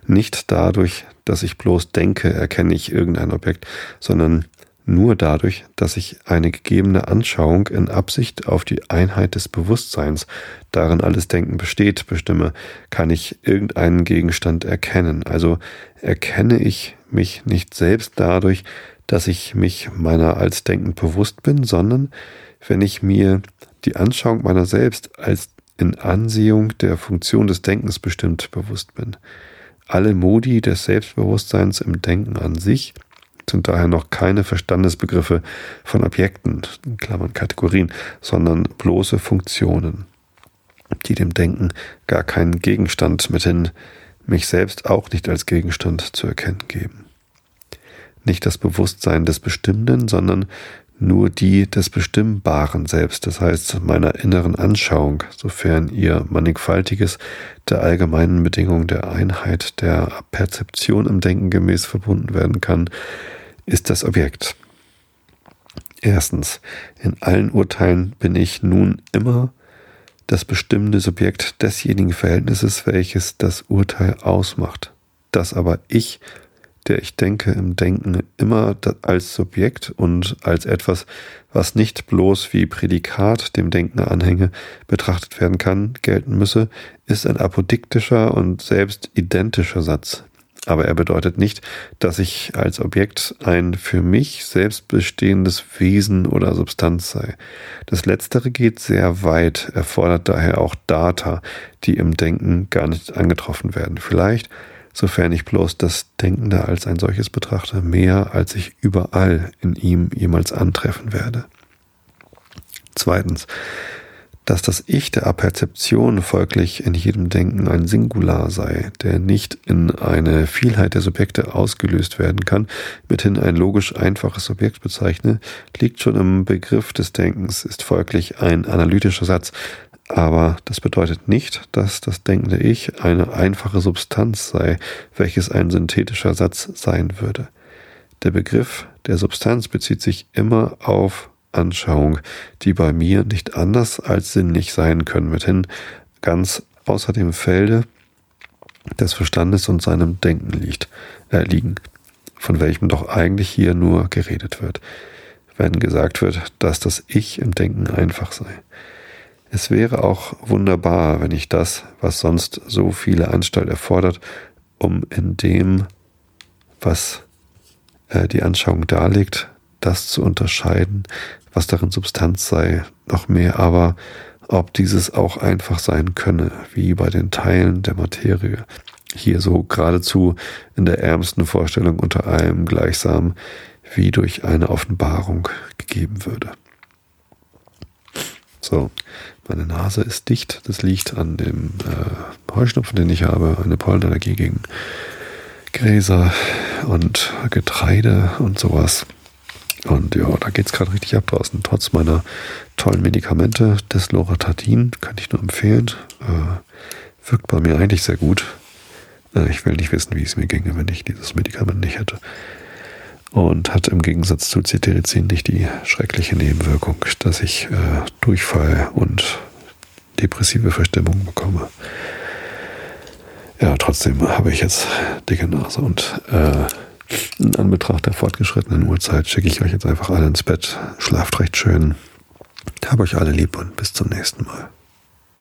[SPEAKER 1] Nicht dadurch, dass ich bloß denke, erkenne ich irgendein Objekt, sondern nur dadurch, dass ich eine gegebene Anschauung in Absicht auf die Einheit des Bewusstseins, darin alles Denken besteht, bestimme, kann ich irgendeinen Gegenstand erkennen. Also erkenne ich mich nicht selbst dadurch, dass ich mich meiner als denkend bewusst bin, sondern wenn ich mir die Anschauung meiner selbst als in Ansehung der Funktion des Denkens bestimmt bewusst bin. Alle Modi des Selbstbewusstseins im Denken an sich sind daher noch keine Verstandesbegriffe von Objekten, in Klammern Kategorien, sondern bloße Funktionen, die dem Denken gar keinen Gegenstand mithin mich selbst auch nicht als Gegenstand zu erkennen geben. Nicht das Bewusstsein des Bestimmenden, sondern nur die des Bestimmbaren selbst, das heißt meiner inneren Anschauung, sofern ihr mannigfaltiges der allgemeinen Bedingung der Einheit der Perzeption im Denken gemäß verbunden werden kann, ist das Objekt. Erstens, in allen Urteilen bin ich nun immer das bestimmende Subjekt desjenigen Verhältnisses, welches das Urteil ausmacht. Das aber ich, der ich denke im Denken, immer als Subjekt und als etwas, was nicht bloß wie Prädikat dem Denken anhänge, betrachtet werden kann, gelten müsse, ist ein apodiktischer und selbst identischer Satz, aber er bedeutet nicht, dass ich als Objekt ein für mich selbst bestehendes Wesen oder Substanz sei. Das Letztere geht sehr weit, erfordert daher auch Data, die im Denken gar nicht angetroffen werden. Vielleicht, sofern ich bloß das Denkende als ein solches betrachte, mehr als ich überall in ihm jemals antreffen werde. Zweitens, dass das Ich der Aperzeption folglich in jedem Denken ein Singular sei, der nicht in eine Vielheit der Subjekte ausgelöst werden kann, mithin ein logisch einfaches Subjekt bezeichne, liegt schon im Begriff des Denkens, ist folglich ein analytischer Satz, aber das bedeutet nicht, dass das denkende Ich eine einfache Substanz sei, welches ein synthetischer Satz sein würde. Der Begriff der Substanz bezieht sich immer auf Anschauung, die bei mir nicht anders als sinnlich sein können, mithin ganz außer dem Felde des Verstandes und seinem Denken liegt, äh, liegen, von welchem doch eigentlich hier nur geredet wird, wenn gesagt wird, dass das Ich im Denken einfach sei. Es wäre auch wunderbar, wenn ich das, was sonst so viele Anstalt erfordert, um in dem, was äh, die Anschauung darlegt, das zu unterscheiden, was darin Substanz sei, noch mehr aber ob dieses auch einfach sein könne, wie bei den Teilen der Materie. Hier so geradezu in der ärmsten Vorstellung unter allem gleichsam wie durch eine Offenbarung gegeben würde. So, meine Nase ist dicht. Das liegt an dem äh, Heuschnupfen, den ich habe, eine Pollenallergie gegen Gräser und Getreide und sowas. Und ja, da geht es gerade richtig ab draußen. Trotz meiner tollen Medikamente, des Loratadin, kann ich nur empfehlen. Äh, wirkt bei mir eigentlich sehr gut. Äh, ich will nicht wissen, wie es mir ginge, wenn ich dieses Medikament nicht hätte. Und hat im Gegensatz zu Cetirizin nicht die schreckliche Nebenwirkung, dass ich äh, Durchfall und depressive Verstimmung bekomme. Ja, trotzdem habe ich jetzt dicke Nase und äh, in Anbetracht der fortgeschrittenen Uhrzeit schicke ich euch jetzt einfach alle ins Bett. Schlaft recht schön. Hab euch alle lieb und bis zum nächsten Mal.